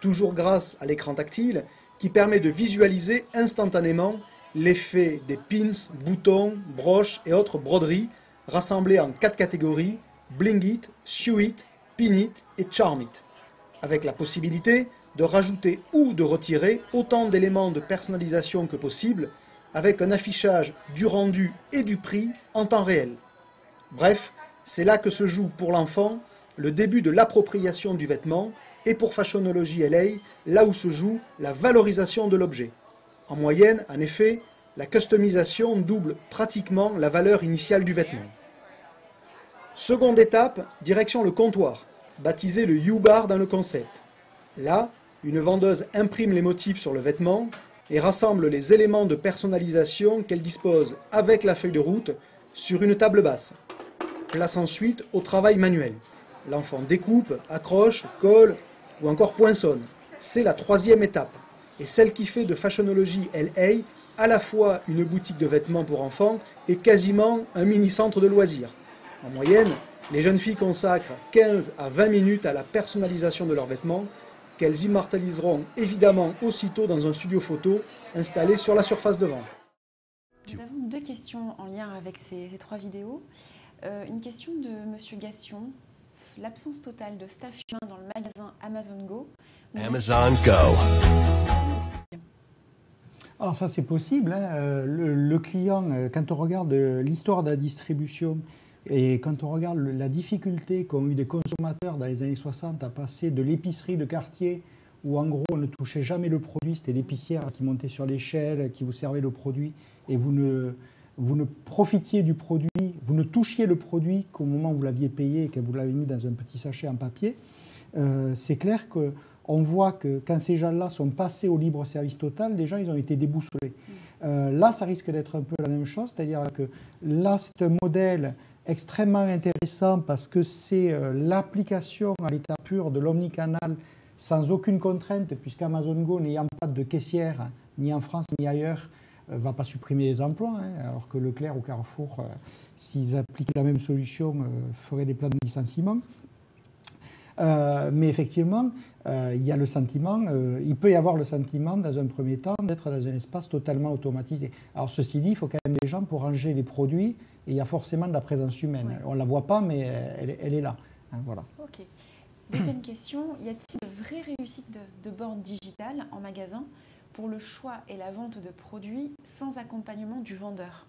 Toujours grâce à l'écran tactile, qui permet de visualiser instantanément l'effet des pins, boutons, broches et autres broderies rassemblées en quatre catégories Bling It, Sew It, Pin It et Charm It, avec la possibilité de rajouter ou de retirer autant d'éléments de personnalisation que possible, avec un affichage du rendu et du prix en temps réel. Bref, c'est là que se joue pour l'enfant le début de l'appropriation du vêtement et pour Fashionology LA, là où se joue la valorisation de l'objet. En moyenne, en effet, la customisation double pratiquement la valeur initiale du vêtement. Seconde étape, direction le comptoir, baptisé le U-Bar dans le concept. Là, une vendeuse imprime les motifs sur le vêtement et rassemble les éléments de personnalisation qu'elle dispose avec la feuille de route sur une table basse. Place ensuite au travail manuel. L'enfant découpe, accroche, colle, ou encore poinçonne. C'est la troisième étape, et celle qui fait de Fashionology LA à la fois une boutique de vêtements pour enfants et quasiment un mini-centre de loisirs. En moyenne, les jeunes filles consacrent 15 à 20 minutes à la personnalisation de leurs vêtements, qu'elles immortaliseront évidemment aussitôt dans un studio photo installé sur la surface de vente. Nous avons deux questions en lien avec ces, trois vidéos. Euh, une question de M. Gassion l'absence totale de staff humain dans le magasin Amazon Go. Amazon Go. Alors ça c'est possible. Hein. Euh, le, client, euh, quand on regarde l'histoire de la distribution et quand on regarde la difficulté qu'ont eu des consommateurs dans les années 60 à passer de l'épicerie de quartier où en gros on ne touchait jamais le produit, c'était l'épicière qui montait sur l'échelle, qui vous servait le produit et vous ne, vous ne profitiez du produit, vous ne touchiez le produit qu'au moment où vous l'aviez payé et que vous l'avez mis dans un petit sachet en papier, euh, c'est clair qu'on voit que quand ces gens-là sont passés au libre service total, les gens, ils ont été déboussolés. Euh, là, ça risque d'être un peu la même chose, c'est-à-dire que là, c'est un modèle extrêmement intéressant parce que c'est euh, l'application à l'état pur de l'omnicanal sans aucune contrainte, puisqu'Amazon Go n'ayant pas de caissière, ni en France ni ailleurs, ne va pas supprimer les emplois, hein, alors que Leclerc ou Carrefour, s'ils appliquent la même solution, feraient des plans de licenciement. Mais effectivement, il y a le sentiment, il peut y avoir le sentiment, dans un premier temps, d'être dans un espace totalement automatisé. Alors, ceci dit, il faut quand même des gens pour ranger les produits, et il y a forcément de la présence humaine. On ne la voit pas, mais elle, est là. Hein, voilà. Ok. Deuxième question, y a-t-il de vraies réussites de, de bornes digitales en magasin pour le choix et la vente de produits sans accompagnement du vendeur?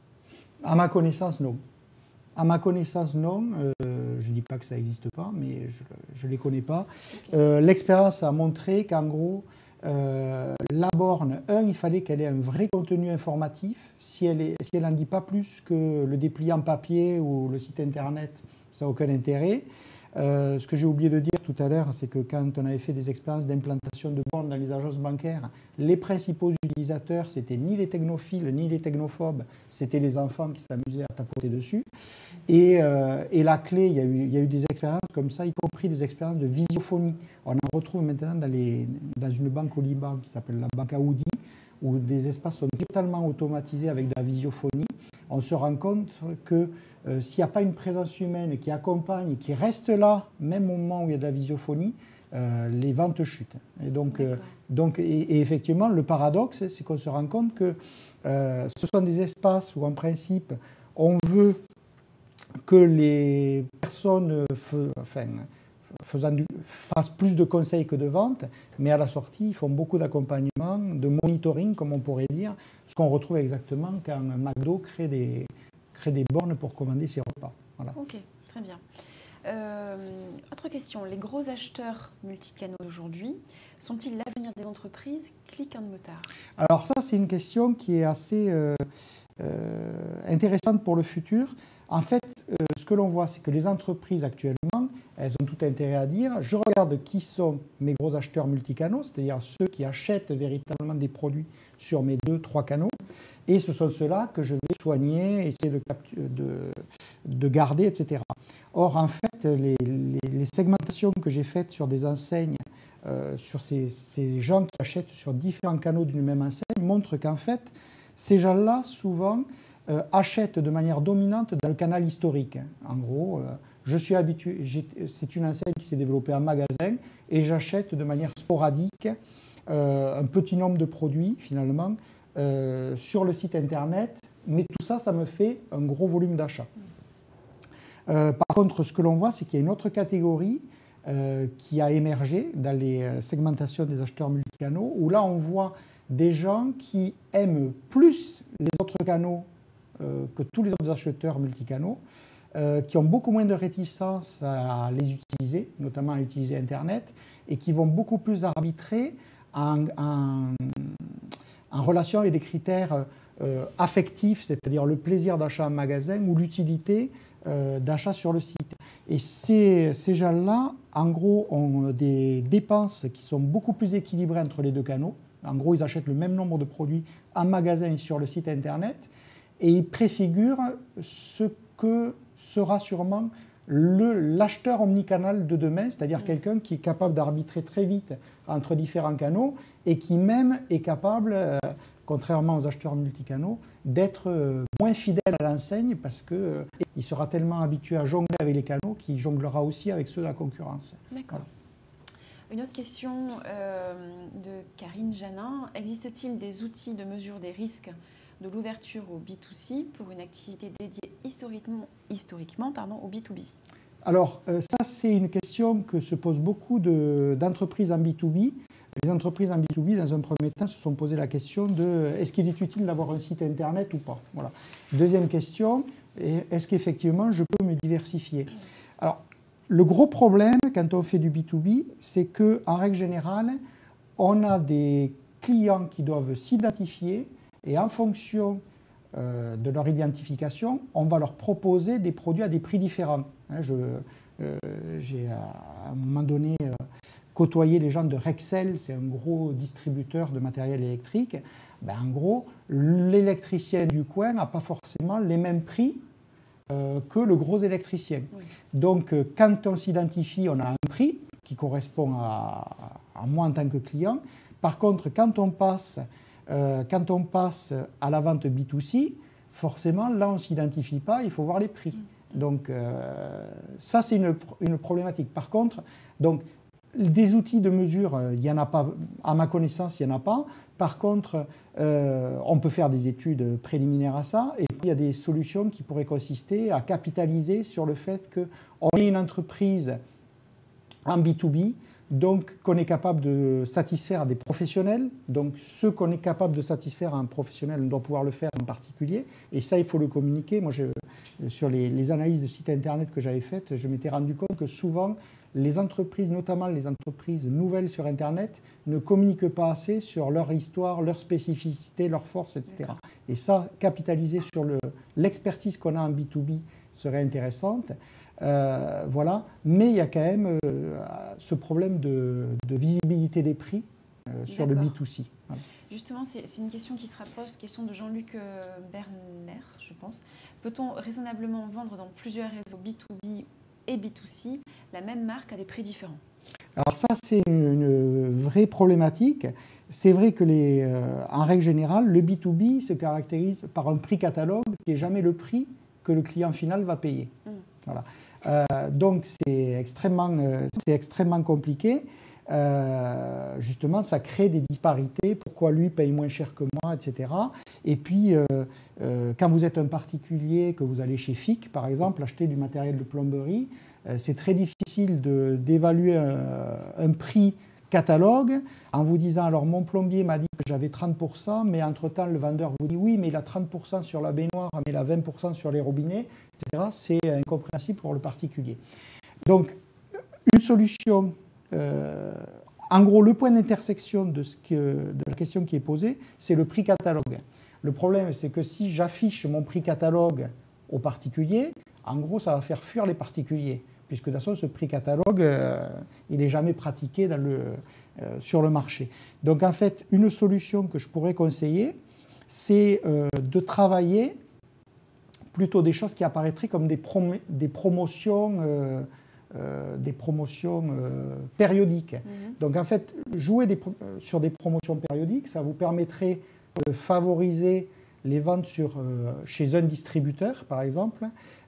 À ma connaissance, non. À ma connaissance, non. Euh, je ne dis pas que ça n'existe pas, mais je ne les connais pas. Euh, l'expérience a montré qu'en gros, euh, la borne, un, il fallait qu'elle ait un vrai contenu informatif. Si elle n'en si elle dit pas plus que le dépliant papier ou le site internet, ça n'a aucun intérêt. Euh, ce que j'ai oublié de dire tout à l'heure, c'est que quand on avait fait des expériences d'implantation de bornes dans les agences bancaires, les principaux utilisateurs, c'était ni les technophiles, ni les technophobes, c'était les enfants qui s'amusaient à tapoter dessus. Et, euh, la clé, il y, a eu, des expériences comme ça, y compris des expériences de visiophonie. On en retrouve maintenant dans, une banque au Liban qui s'appelle la banque Aoudi, où des espaces sont totalement automatisés avec de la visiophonie. On se rend compte que euh, s'il n'y a pas une présence humaine qui accompagne, qui reste là, même au moment où il y a de la visiophonie, les ventes chutent. Et donc, euh, donc et, effectivement, le paradoxe, c'est qu'on se rend compte que ce sont des espaces où, en principe, on veut que les personnes enfin, faisant fassent plus de conseils que de ventes, mais à la sortie, ils font beaucoup d'accompagnement, de monitoring, comme on pourrait dire, ce qu'on retrouve exactement quand McDo crée des, créer des bornes pour commander ses repas. Voilà. Ok, très bien. Euh, autre question, les gros acheteurs multicanaux d'aujourd'hui sont-ils l'avenir des entreprises? Click and Motard. Alors ça, c'est une question qui est assez euh, euh, intéressante pour le futur. En fait, ce que l'on voit, c'est que les entreprises actuellement, elles ont tout intérêt à dire, je regarde qui sont mes gros acheteurs multicanaux, c'est-à-dire ceux qui achètent véritablement des produits sur mes deux, trois canaux, et ce sont ceux-là que je vais soigner, essayer de, de, de garder, etc. Or, en fait, les, segmentations que j'ai faites sur des enseignes, euh, sur ces, gens qui achètent sur différents canaux d'une même enseigne, montrent qu'en fait, ces gens-là, souvent, euh, achètent de manière dominante dans le canal historique. En gros, euh, c'est une enseigne qui s'est développée en magasin et j'achète de manière sporadique un petit nombre de produits, finalement, euh, sur le site internet, mais tout ça, ça me fait un gros volume d'achat. Euh, par contre, ce que l'on voit, c'est qu'il y a une autre catégorie euh, qui a émergé dans les segmentations des acheteurs multicanaux, où là, on voit des gens qui aiment plus les autres canaux que tous les autres acheteurs multicanaux, qui ont beaucoup moins de réticence à les utiliser, notamment à utiliser Internet, et qui vont beaucoup plus arbitrer en relation avec des critères euh, affectifs, c'est-à-dire le plaisir d'achat en magasin ou l'utilité euh, d'achat sur le site. Et ces, ces gens-là, en gros, ont des dépenses qui sont beaucoup plus équilibrées entre les deux canaux. En gros, ils achètent le même nombre de produits en magasin et sur le site Internet et ils préfigurent ce que sera sûrement l'acheteur omnicanal de demain, c'est-à-dire mm. quelqu'un qui est capable d'arbitrer très vite entre différents canaux et qui même est capable, euh, contrairement aux acheteurs multicanaux, d'être euh, moins fidèle à l'enseigne parce qu'il euh, il sera tellement habitué à jongler avec les canaux qu'il jonglera aussi avec ceux de la concurrence. D'accord. Une autre question de Karine Janin. Existe-t-il des outils de mesure des risques de l'ouverture au B2C pour une activité dédiée historiquement, historiquement pardon, au B2B Alors, ça, c'est une question que se posent beaucoup d'entreprises en B2B. Les entreprises en B2B, dans un premier temps, se sont posé la question de est-ce qu'il est utile d'avoir un site Internet ou pas? Voilà. Deuxième question, est-ce qu'effectivement je peux me diversifier? Alors, le gros problème quand on fait du B2B, c'est qu'en règle générale, on a des clients qui doivent s'identifier et en fonction euh, de leur identification, on va leur proposer des produits à des prix différents. Hein, euh, j'ai à un moment donné euh, côtoyer les gens de Rexel, c'est un gros distributeur de matériel électrique, ben en gros, l'électricien du coin n'a pas forcément les mêmes prix que le gros électricien. Donc, quand on s'identifie, on a un prix qui correspond à, moi en tant que client. Par contre, quand on passe quand on passe à la vente B2C, forcément, là, on ne s'identifie pas, il faut voir les prix. Donc, ça, c'est une, problématique. Par contre, donc, des outils de mesure, il n'y en a pas, à ma connaissance, il n'y en a pas. Par contre, on peut faire des études préliminaires à ça. Et puis, il y a des solutions qui pourraient consister à capitaliser sur le fait qu'on est une entreprise en B2B, donc qu'on est capable de satisfaire des professionnels. Donc ce qu'on est capable de satisfaire à un professionnel, on doit pouvoir le faire en particulier. Et ça, il faut le communiquer. Moi, je, sur les, les, analyses de sites Internet que j'avais faites, je m'étais rendu compte que souvent, les entreprises, notamment les entreprises nouvelles sur Internet, ne communiquent pas assez sur leur histoire, leur spécificité, leurs forces, etc. Et ça, capitaliser sur l'expertise qu'on a en B2B serait intéressante. Euh, voilà. Mais il y a quand même euh, ce problème de, visibilité des prix euh, sur le B2C. Justement, c'est une question qui se rapproche, question de Jean-Luc Berner, je pense. Peut-on raisonnablement vendre dans plusieurs réseaux B2B et B2C la même marque à des prix différents? Alors ça, c'est une vraie problématique. C'est vrai que les, en règle générale, le B2B se caractérise par un prix catalogue qui n'est jamais le prix que le client final va payer. Mmh. Voilà. Euh, donc c'est extrêmement, euh, extrêmement compliqué. Euh, justement, ça crée des disparités. Pourquoi lui paye moins cher que moi, etc. Et puis, quand vous êtes un particulier, que vous allez chez FIC, par exemple, acheter du matériel de plomberie, c'est très difficile d'évaluer un, prix catalogue en vous disant alors mon plombier m'a dit que j'avais 30%, mais entre-temps le vendeur vous dit oui, mais il a 30% sur la baignoire, mais il a 20% sur les robinets, etc. C'est incompréhensible pour le particulier. Donc, une solution, euh, en gros, le point d'intersection de, la question qui est posée, c'est le prix catalogue. Le problème, c'est que si j'affiche mon prix catalogue aux particuliers, en gros, ça va faire fuir les particuliers puisque de toute façon, ce prix catalogue, euh, il n'est jamais pratiqué dans le, euh, sur le marché. Donc en fait, une solution que je pourrais conseiller, c'est euh, de travailler plutôt des choses qui apparaîtraient comme des, des promotions, des promotions périodiques. Mhm. Donc en fait, jouer des sur des promotions périodiques, ça vous permettrait de favoriser les ventes sur, chez un distributeur, par exemple,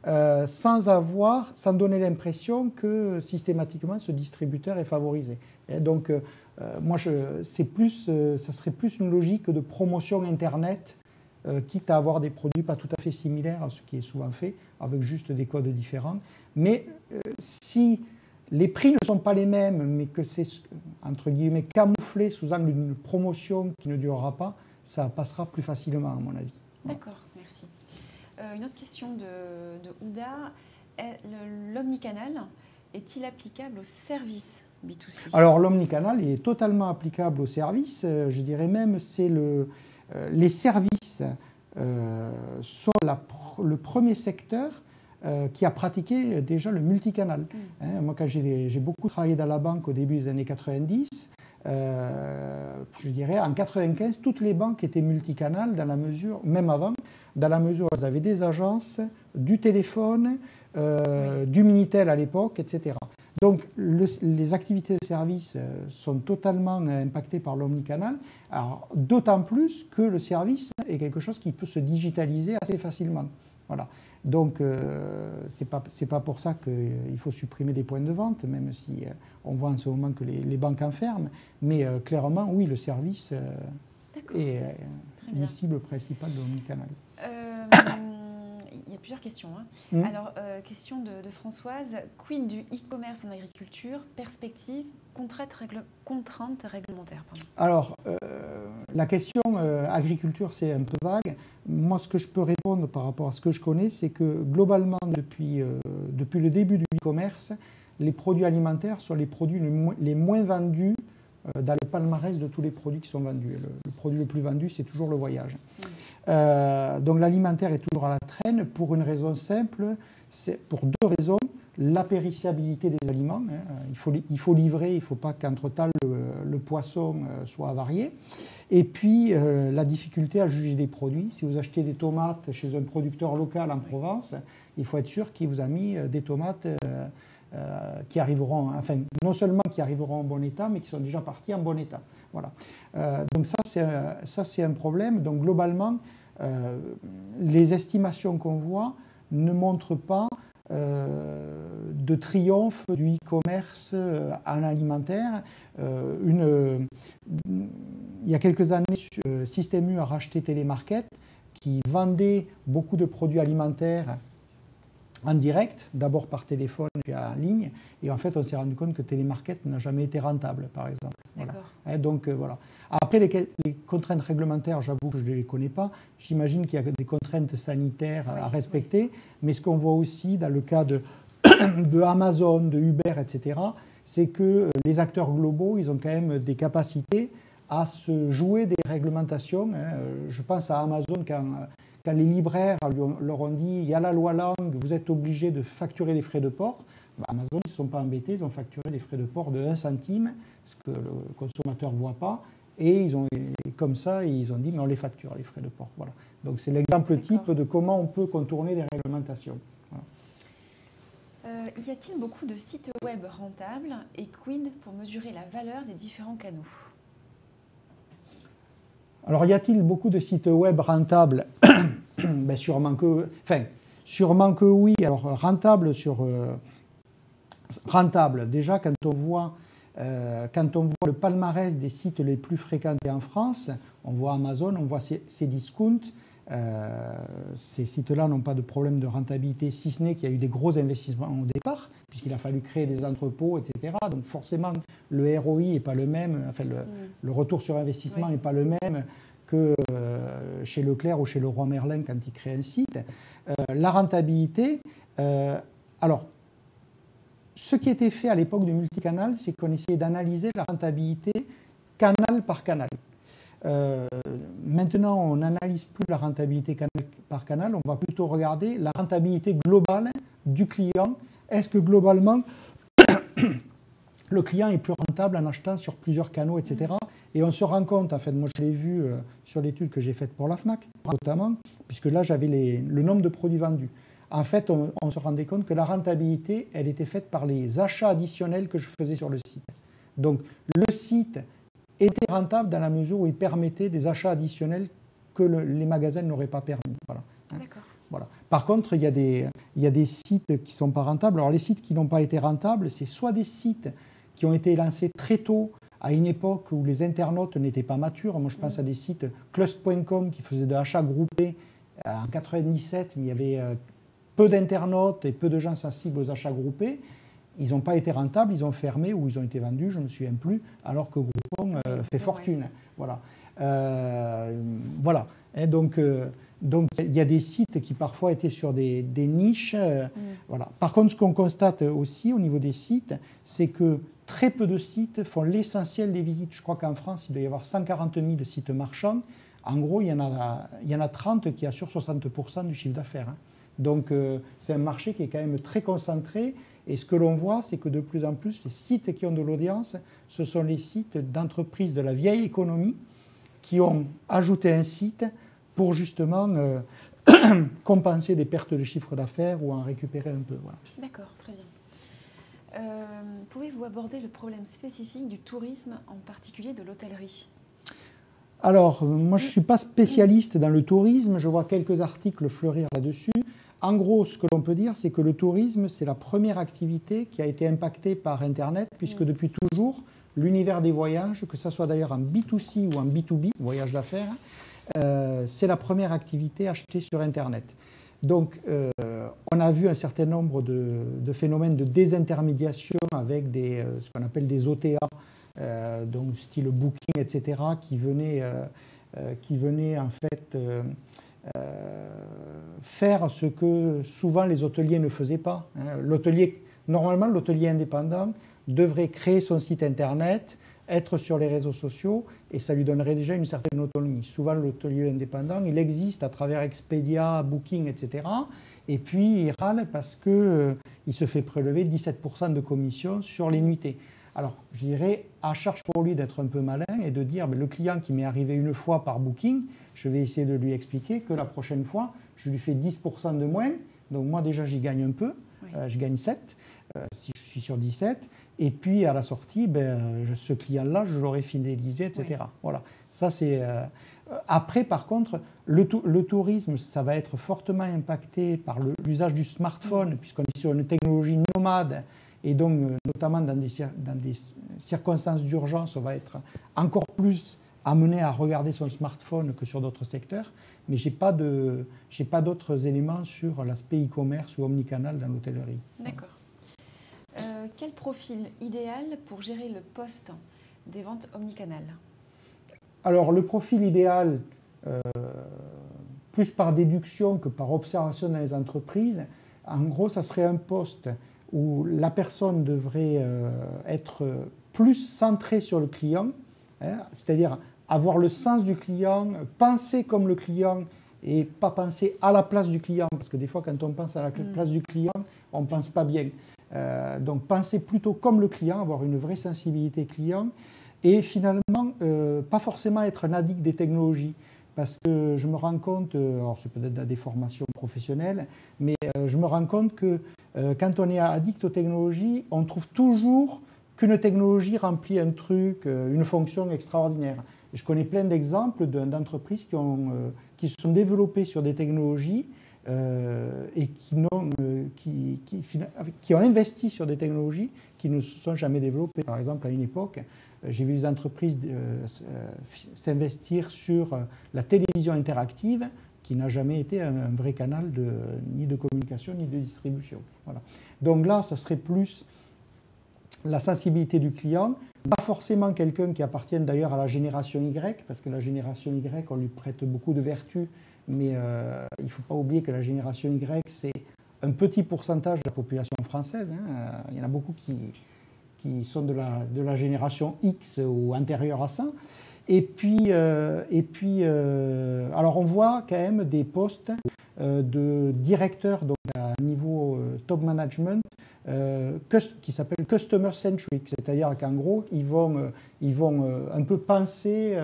euh, sans avoir, sans donner l'impression que systématiquement ce distributeur est favorisé. Donc, euh, euh, moi, c'est plus, ça serait plus une logique de promotion Internet, quitte à avoir des produits pas tout à fait similaires à ce qui est souvent fait, avec juste des codes différents. Mais si les prix ne sont pas les mêmes, mais que c'est, entre guillemets, camouflé sous angle d'une promotion qui ne durera pas, ça passera plus facilement, à mon avis. D'accord, merci. Euh, une autre question de, de Ouda. L'omnicanal est-il applicable aux services B2C Alors l'omnicanal est totalement applicable aux services. Euh, je dirais même c'est le, euh, les services sont le premier secteur qui a pratiqué déjà le multicanal. Mm. Hein, moi, quand j'ai beaucoup travaillé dans la banque au début des années 90, je dirais en 95, toutes les banques étaient multicanales dans la mesure, même avant, dans la mesure où elles avaient des agences, du téléphone, euh, du Minitel à l'époque, etc. Donc les activités de service euh, sont totalement impactées par l'omnicanal, d'autant plus que le service est quelque chose qui peut se digitaliser assez facilement. Voilà. Donc euh, ce n'est pas, pas, pour ça qu'il faut supprimer des points de vente, même si on voit en ce moment que les, banques enferment. Mais clairement, oui, le service est une cible principale de l'omnicanal. Euh, plusieurs questions. Hein. Mmh. Alors, euh, question de, Françoise. Quid du e-commerce en agriculture Perspective, contrainte, réglementaire Alors, euh, la question agriculture, c'est un peu vague. Moi, ce que je peux répondre par rapport à ce que je connais, c'est que globalement, depuis, depuis le début du e-commerce, les produits alimentaires sont les produits les moins vendus euh, dans le palmarès de tous les produits qui sont vendus. Le, produit le plus vendu, c'est toujours le voyage. Mm. Euh, donc l'alimentaire est toujours à la traîne pour une raison simple, c'est pour deux raisons. La périssabilité des aliments, hein. il, faut, il faut livrer, il ne faut pas qu'entre-temps le, poisson euh, soit avarié. Et puis la difficulté à juger des produits. Si vous achetez des tomates chez un producteur local en Provence, il faut être sûr qu'il vous a mis des tomates qui arriveront, enfin, non seulement qui arriveront en bon état, mais qui sont déjà partis en bon état. Voilà. donc ça, c'est, un problème. Donc globalement, les estimations qu'on voit ne montrent pas de triomphe du e-commerce en alimentaire. une, il y a quelques années, Système U a racheté Télémarket qui vendait beaucoup de produits alimentaires en direct, d'abord par téléphone et en ligne. Et en fait, on s'est rendu compte que Télémarket n'a jamais été rentable, par exemple. Voilà. Hein, donc euh, voilà. Après, les, contraintes réglementaires, j'avoue que je ne les connais pas. J'imagine qu'il y a des contraintes sanitaires à respecter. Mais ce qu'on voit aussi dans le cas de, <coughs> de Amazon, de Uber, etc., c'est que euh, les acteurs globaux, ils ont quand même des capacités à se jouer des réglementations. Hein. Je pense à Amazon quand, quand les libraires leur ont dit il y a la loi langue, vous êtes obligé de facturer les frais de port. Bah, Amazon, ils ne se sont pas embêtés, ils ont facturé les frais de port de 1 centime, ce que le consommateur ne voit pas. Et ils ont, comme ça, ils ont dit mais on les facture, les frais de port. Voilà. Donc c'est l'exemple type de comment on peut contourner des réglementations. Euh, y a-t-il beaucoup de sites web rentables et quid pour mesurer la valeur des différents canaux? Alors, y a-t-il beaucoup de sites web rentables <coughs> ben, sûrement, que, oui. Alors, rentable sur. Euh, déjà, quand on, voit, euh, quand on voit le palmarès des sites les plus fréquentés en France, on voit Amazon, on voit Cdiscount, euh, ces sites-là n'ont pas de problème de rentabilité, si ce n'est qu'il y a eu des gros investissements au départ, puisqu'il a fallu créer des entrepôts, etc. Donc forcément, le ROI n'est pas le même, enfin le, mm. retour sur investissement n'est pas le même que euh, chez Leclerc ou chez Leroy Merlin quand ils créent un site. Euh, la rentabilité, alors, ce qui était fait à l'époque du multicanal, c'est qu'on essayait d'analyser la rentabilité canal par canal. Euh, maintenant, on n'analyse plus la rentabilité par canal, on va plutôt regarder la rentabilité globale du client. Est-ce que globalement, <coughs> le client est plus rentable en achetant sur plusieurs canaux, etc. Et on se rend compte, en fait, moi je l'ai vu euh, sur l'étude que j'ai faite pour la FNAC, notamment, puisque là j'avais le nombre de produits vendus. En fait, on, se rendait compte que la rentabilité, elle était faite par les achats additionnels que je faisais sur le site. Donc le site était rentable dans la mesure où il permettait des achats additionnels que les magasins n'auraient pas permis. Voilà. Hein. Voilà. Par contre, il y, a des, il y a des sites qui ne sont pas rentables. Alors les sites qui n'ont pas été rentables, c'est soit des sites qui ont été lancés très tôt, à une époque où les internautes n'étaient pas matures. Moi, je pense à des sites clust.com qui faisaient de l'achats groupés en 97, mais il y avait euh, peu d'internautes et peu de gens sensibles aux achats groupés ils n'ont pas été rentables, ils ont fermé ou ils ont été vendus, je ne me souviens plus, alors que Groupon euh, fait fortune. Voilà. Euh, voilà. Et donc, euh, donc il y a des sites qui parfois étaient sur des, niches. Mm. Voilà. Par contre, ce qu'on constate aussi au niveau des sites, c'est que très peu de sites font l'essentiel des visites. Je crois qu'en France, il doit y avoir 140 000 sites marchands. En gros, il y en a, il y en a 30 qui assurent 60% du chiffre d'affaires. Hein. Donc, c'est un marché qui est quand même très concentré et ce que l'on voit, c'est que de plus en plus, les sites qui ont de l'audience, ce sont les sites d'entreprises de la vieille économie qui ont ajouté un site pour justement euh, <coughs> compenser des pertes de chiffre d'affaires ou en récupérer un peu. D'accord, très bien. Euh, pouvez-vous aborder le problème spécifique du tourisme, en particulier de l'hôtellerie? Alors, moi, je ne suis pas spécialiste dans le tourisme. Je vois quelques articles fleurir là-dessus. En gros, ce que l'on peut dire, c'est que le tourisme, c'est la première activité qui a été impactée par Internet, puisque mm. depuis toujours, l'univers des voyages, que ce soit d'ailleurs en B2C ou en B2B, voyage d'affaires, euh, c'est la première activité achetée sur Internet. Donc, euh, on a vu un certain nombre de, phénomènes de désintermédiation avec des, euh, ce qu'on appelle des OTA, donc style Booking, etc., qui venaient, qui venaient en fait faire ce que souvent les hôteliers ne faisaient pas. Hein. L'hôtelier, normalement, l'hôtelier indépendant devrait créer son site internet, être sur les réseaux sociaux, et ça lui donnerait déjà une certaine autonomie. Souvent, l'hôtelier indépendant, il existe à travers Expedia, Booking, etc. Et puis, il râle parce qu'il euh, se fait prélever 17% de commission sur les nuitées. Alors, je dirais, à charge pour lui d'être un peu malin et de dire, le client qui m'est arrivé une fois par booking, je vais essayer de lui expliquer que la prochaine fois, je lui fais 10% de moins. Donc moi déjà, j'y gagne un peu, euh, je gagne 7. si je suis sur 17. Et puis à la sortie, ben, ce client-là, je l'aurais fidélisé, etc. Voilà. Ça, c'est. après, par contre, le, le, tourisme, ça va être fortement impacté par l'usage du smartphone, puisqu'on est sur une technologie nomade. Et donc, notamment dans des, dans des circonstances d'urgence, on va être encore plus amené à regarder son smartphone que sur d'autres secteurs, mais je n'ai pas, d'autres éléments sur l'aspect e-commerce ou omnicanal dans l'hôtellerie. D'accord. Euh, quel profil idéal pour gérer le poste des ventes omnicanal Alors, le profil idéal, euh, plus par déduction que par observation dans les entreprises, en gros, ça serait un poste où la personne devrait euh, être plus centrée sur le client, hein, c'est-à-dire avoir le sens du client, penser comme le client et pas penser à la place du client, parce que des fois quand on pense à la mm. place du client, on ne pense pas bien. Euh, donc penser plutôt comme le client, avoir une vraie sensibilité client, et finalement euh, pas forcément être un addict des technologies. Parce que je me rends compte, euh, alors c'est peut-être des formations professionnelles, mais je me rends compte que quand on est addict aux technologies, on trouve toujours qu'une technologie remplit un truc, une fonction extraordinaire. Je connais plein d'exemples d'entreprises qui, euh, qui se sont développées sur des technologies euh, et qui, ont, euh, qui, ont investi sur des technologies qui ne se sont jamais développées. Par exemple, à une époque, j'ai vu des entreprises s'investir sur la télévision interactive qui n'a jamais été un, vrai canal ni de communication ni de distribution. Donc là, ça serait plus la sensibilité du client, pas forcément quelqu'un qui appartienne d'ailleurs à la génération Y, parce que la génération Y, on lui prête beaucoup de vertus, mais euh, il ne faut pas oublier que la génération Y, c'est un petit pourcentage de la population française. Hein. Il y en a beaucoup qui, qui sont de la, de la génération X ou antérieure à ça. Et puis, euh, et puis euh, alors on voit quand même des postes de directeurs donc à niveau top management euh, qui s'appelle Customer Centric, c'est-à-dire qu'en gros, ils vont, euh, ils vont euh, un peu penser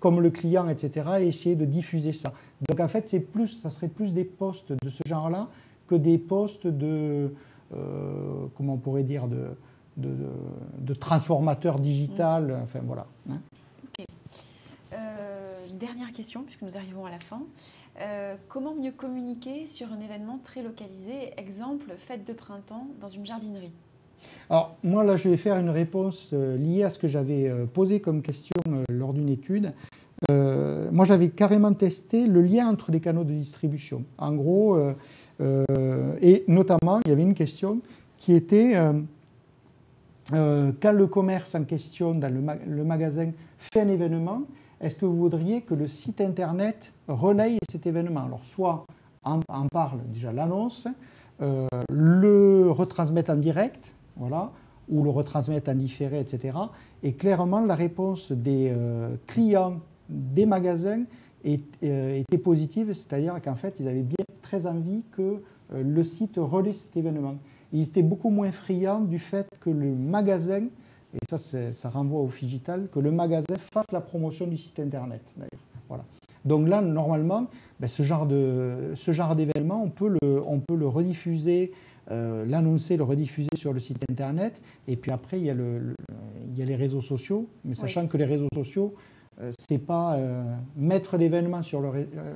comme le client, etc., et essayer de diffuser ça. Donc en fait, c'est plus, ça serait plus des postes de ce genre-là que des postes de, comment on pourrait dire, de, de, digital. Enfin voilà. Hein. Dernière question, puisque nous arrivons à la fin. Euh, comment mieux communiquer sur un événement très localisé? Exemple, fête de printemps dans une jardinerie. Alors moi là je vais faire une réponse euh, liée à ce que j'avais euh, posé comme question lors d'une étude. moi j'avais carrément testé le lien entre les canaux de distribution. En gros, et notamment il y avait une question qui était quand le commerce en question dans le magasin fait un événement, est-ce que vous voudriez que le site Internet relaye cet événement? Alors, soit en, parle déjà l'annonce, euh, le retransmette en direct, voilà, ou le retransmette en différé, etc. Et clairement, la réponse des euh, clients des magasins euh, était positive, c'est-à-dire qu'en fait, ils avaient bien très envie que le site relaie cet événement. Ils étaient beaucoup moins friands du fait que le magasin et ça, ça renvoie au digital, que le magasin fasse la promotion du site internet. Voilà. Donc là, normalement, ben, ce genre d'événement, on, peut le, on peut le rediffuser, euh, l'annoncer, le rediffuser sur le site internet. Et puis après, il y a, le, il y a les réseaux sociaux, mais sachant que les réseaux sociaux, euh, ce n'est pas euh, mettre l'événement sur le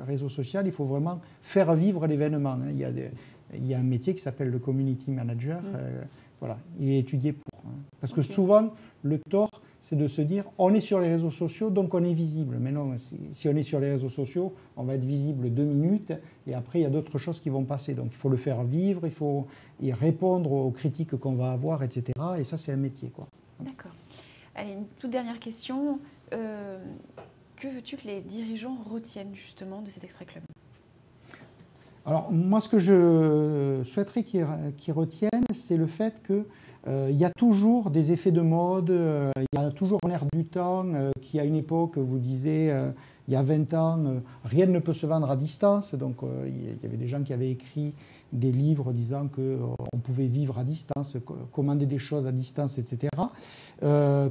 réseau social, il faut vraiment faire vivre l'événement. Hein. Il, y a il y a un métier qui s'appelle le community manager. Mm. voilà, il est étudié parce que souvent, le tort, c'est de se dire on est sur les réseaux sociaux, donc on est visible. Mais non, si, on est sur les réseaux sociaux, on va être visible deux minutes et après, il y a d'autres choses qui vont passer. Donc il faut le faire vivre, il faut y répondre aux critiques qu'on va avoir, etc. Et ça, c'est un métier. Quoi. D'accord. Allez, une toute dernière question. Euh, que veux-tu que les dirigeants retiennent justement de cet extrait club? Alors moi, ce que je souhaiterais qu'ils retiennent, c'est le fait que euh, y a toujours des effets de mode, euh, il y a toujours l'air du temps euh, qui, à une époque, vous disiez, il y a 20 ans, rien ne peut se vendre à distance. Donc, il y avait des gens qui avaient écrit des livres disant qu'on pouvait vivre à distance, commander des choses à distance, etc.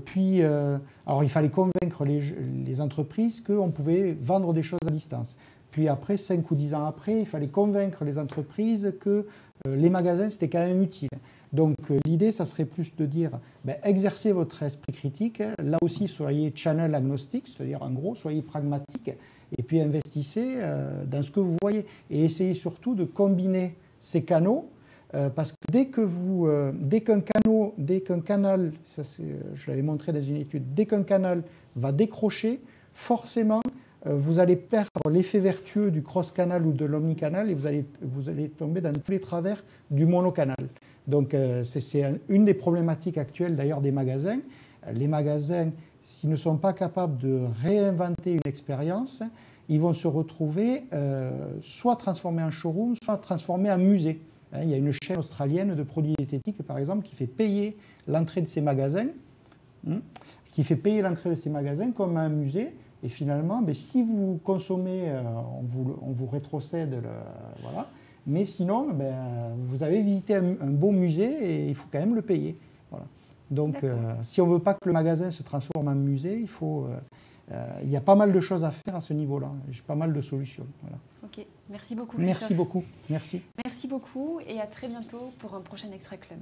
puis, alors, il fallait convaincre les entreprises qu'on pouvait vendre des choses à distance. Puis après, 5 ou 10 ans après, il fallait convaincre les entreprises que les magasins, c'était quand même utile. Donc l'idée, ça serait plus de dire, ben, exercez votre esprit critique. Là aussi, soyez channel agnostique, c'est-à-dire en gros, soyez pragmatique et puis investissez dans ce que vous voyez. Et essayez surtout de combiner ces canaux parce que dès que vous, dès qu'un canal, dès qu'un canal, ça je l'avais montré dans une étude, dès qu'un canal va décrocher, forcément, euh, vous allez perdre l'effet vertueux du cross-canal ou de l'omnicanal et vous allez, vous allez tomber dans tous les travers du monocanal. Donc euh, c'est une des problématiques actuelles d'ailleurs des magasins. Les magasins, s'ils ne sont pas capables de réinventer une expérience, ils vont se retrouver euh, soit transformés en showroom, soit transformés en musée. Hein, il y a une chaîne australienne de produits diététiques, par exemple, qui fait payer l'entrée de ces magasins, hein, qui fait payer l'entrée de ces magasins comme un musée, et finalement, ben, si vous consommez, euh, on, vous, on, vous, rétrocède, le, voilà. Mais sinon, ben, vous avez visité un, beau musée et il faut quand même le payer. Voilà. Donc, euh, si on ne veut pas que le magasin se transforme en musée, il faut. Euh, il y a pas mal de choses à faire à ce niveau-là. J'ai pas mal de solutions. Voilà. Ok, merci beaucoup. Merci beaucoup. Merci. Merci beaucoup et à très bientôt pour un prochain Extra Club.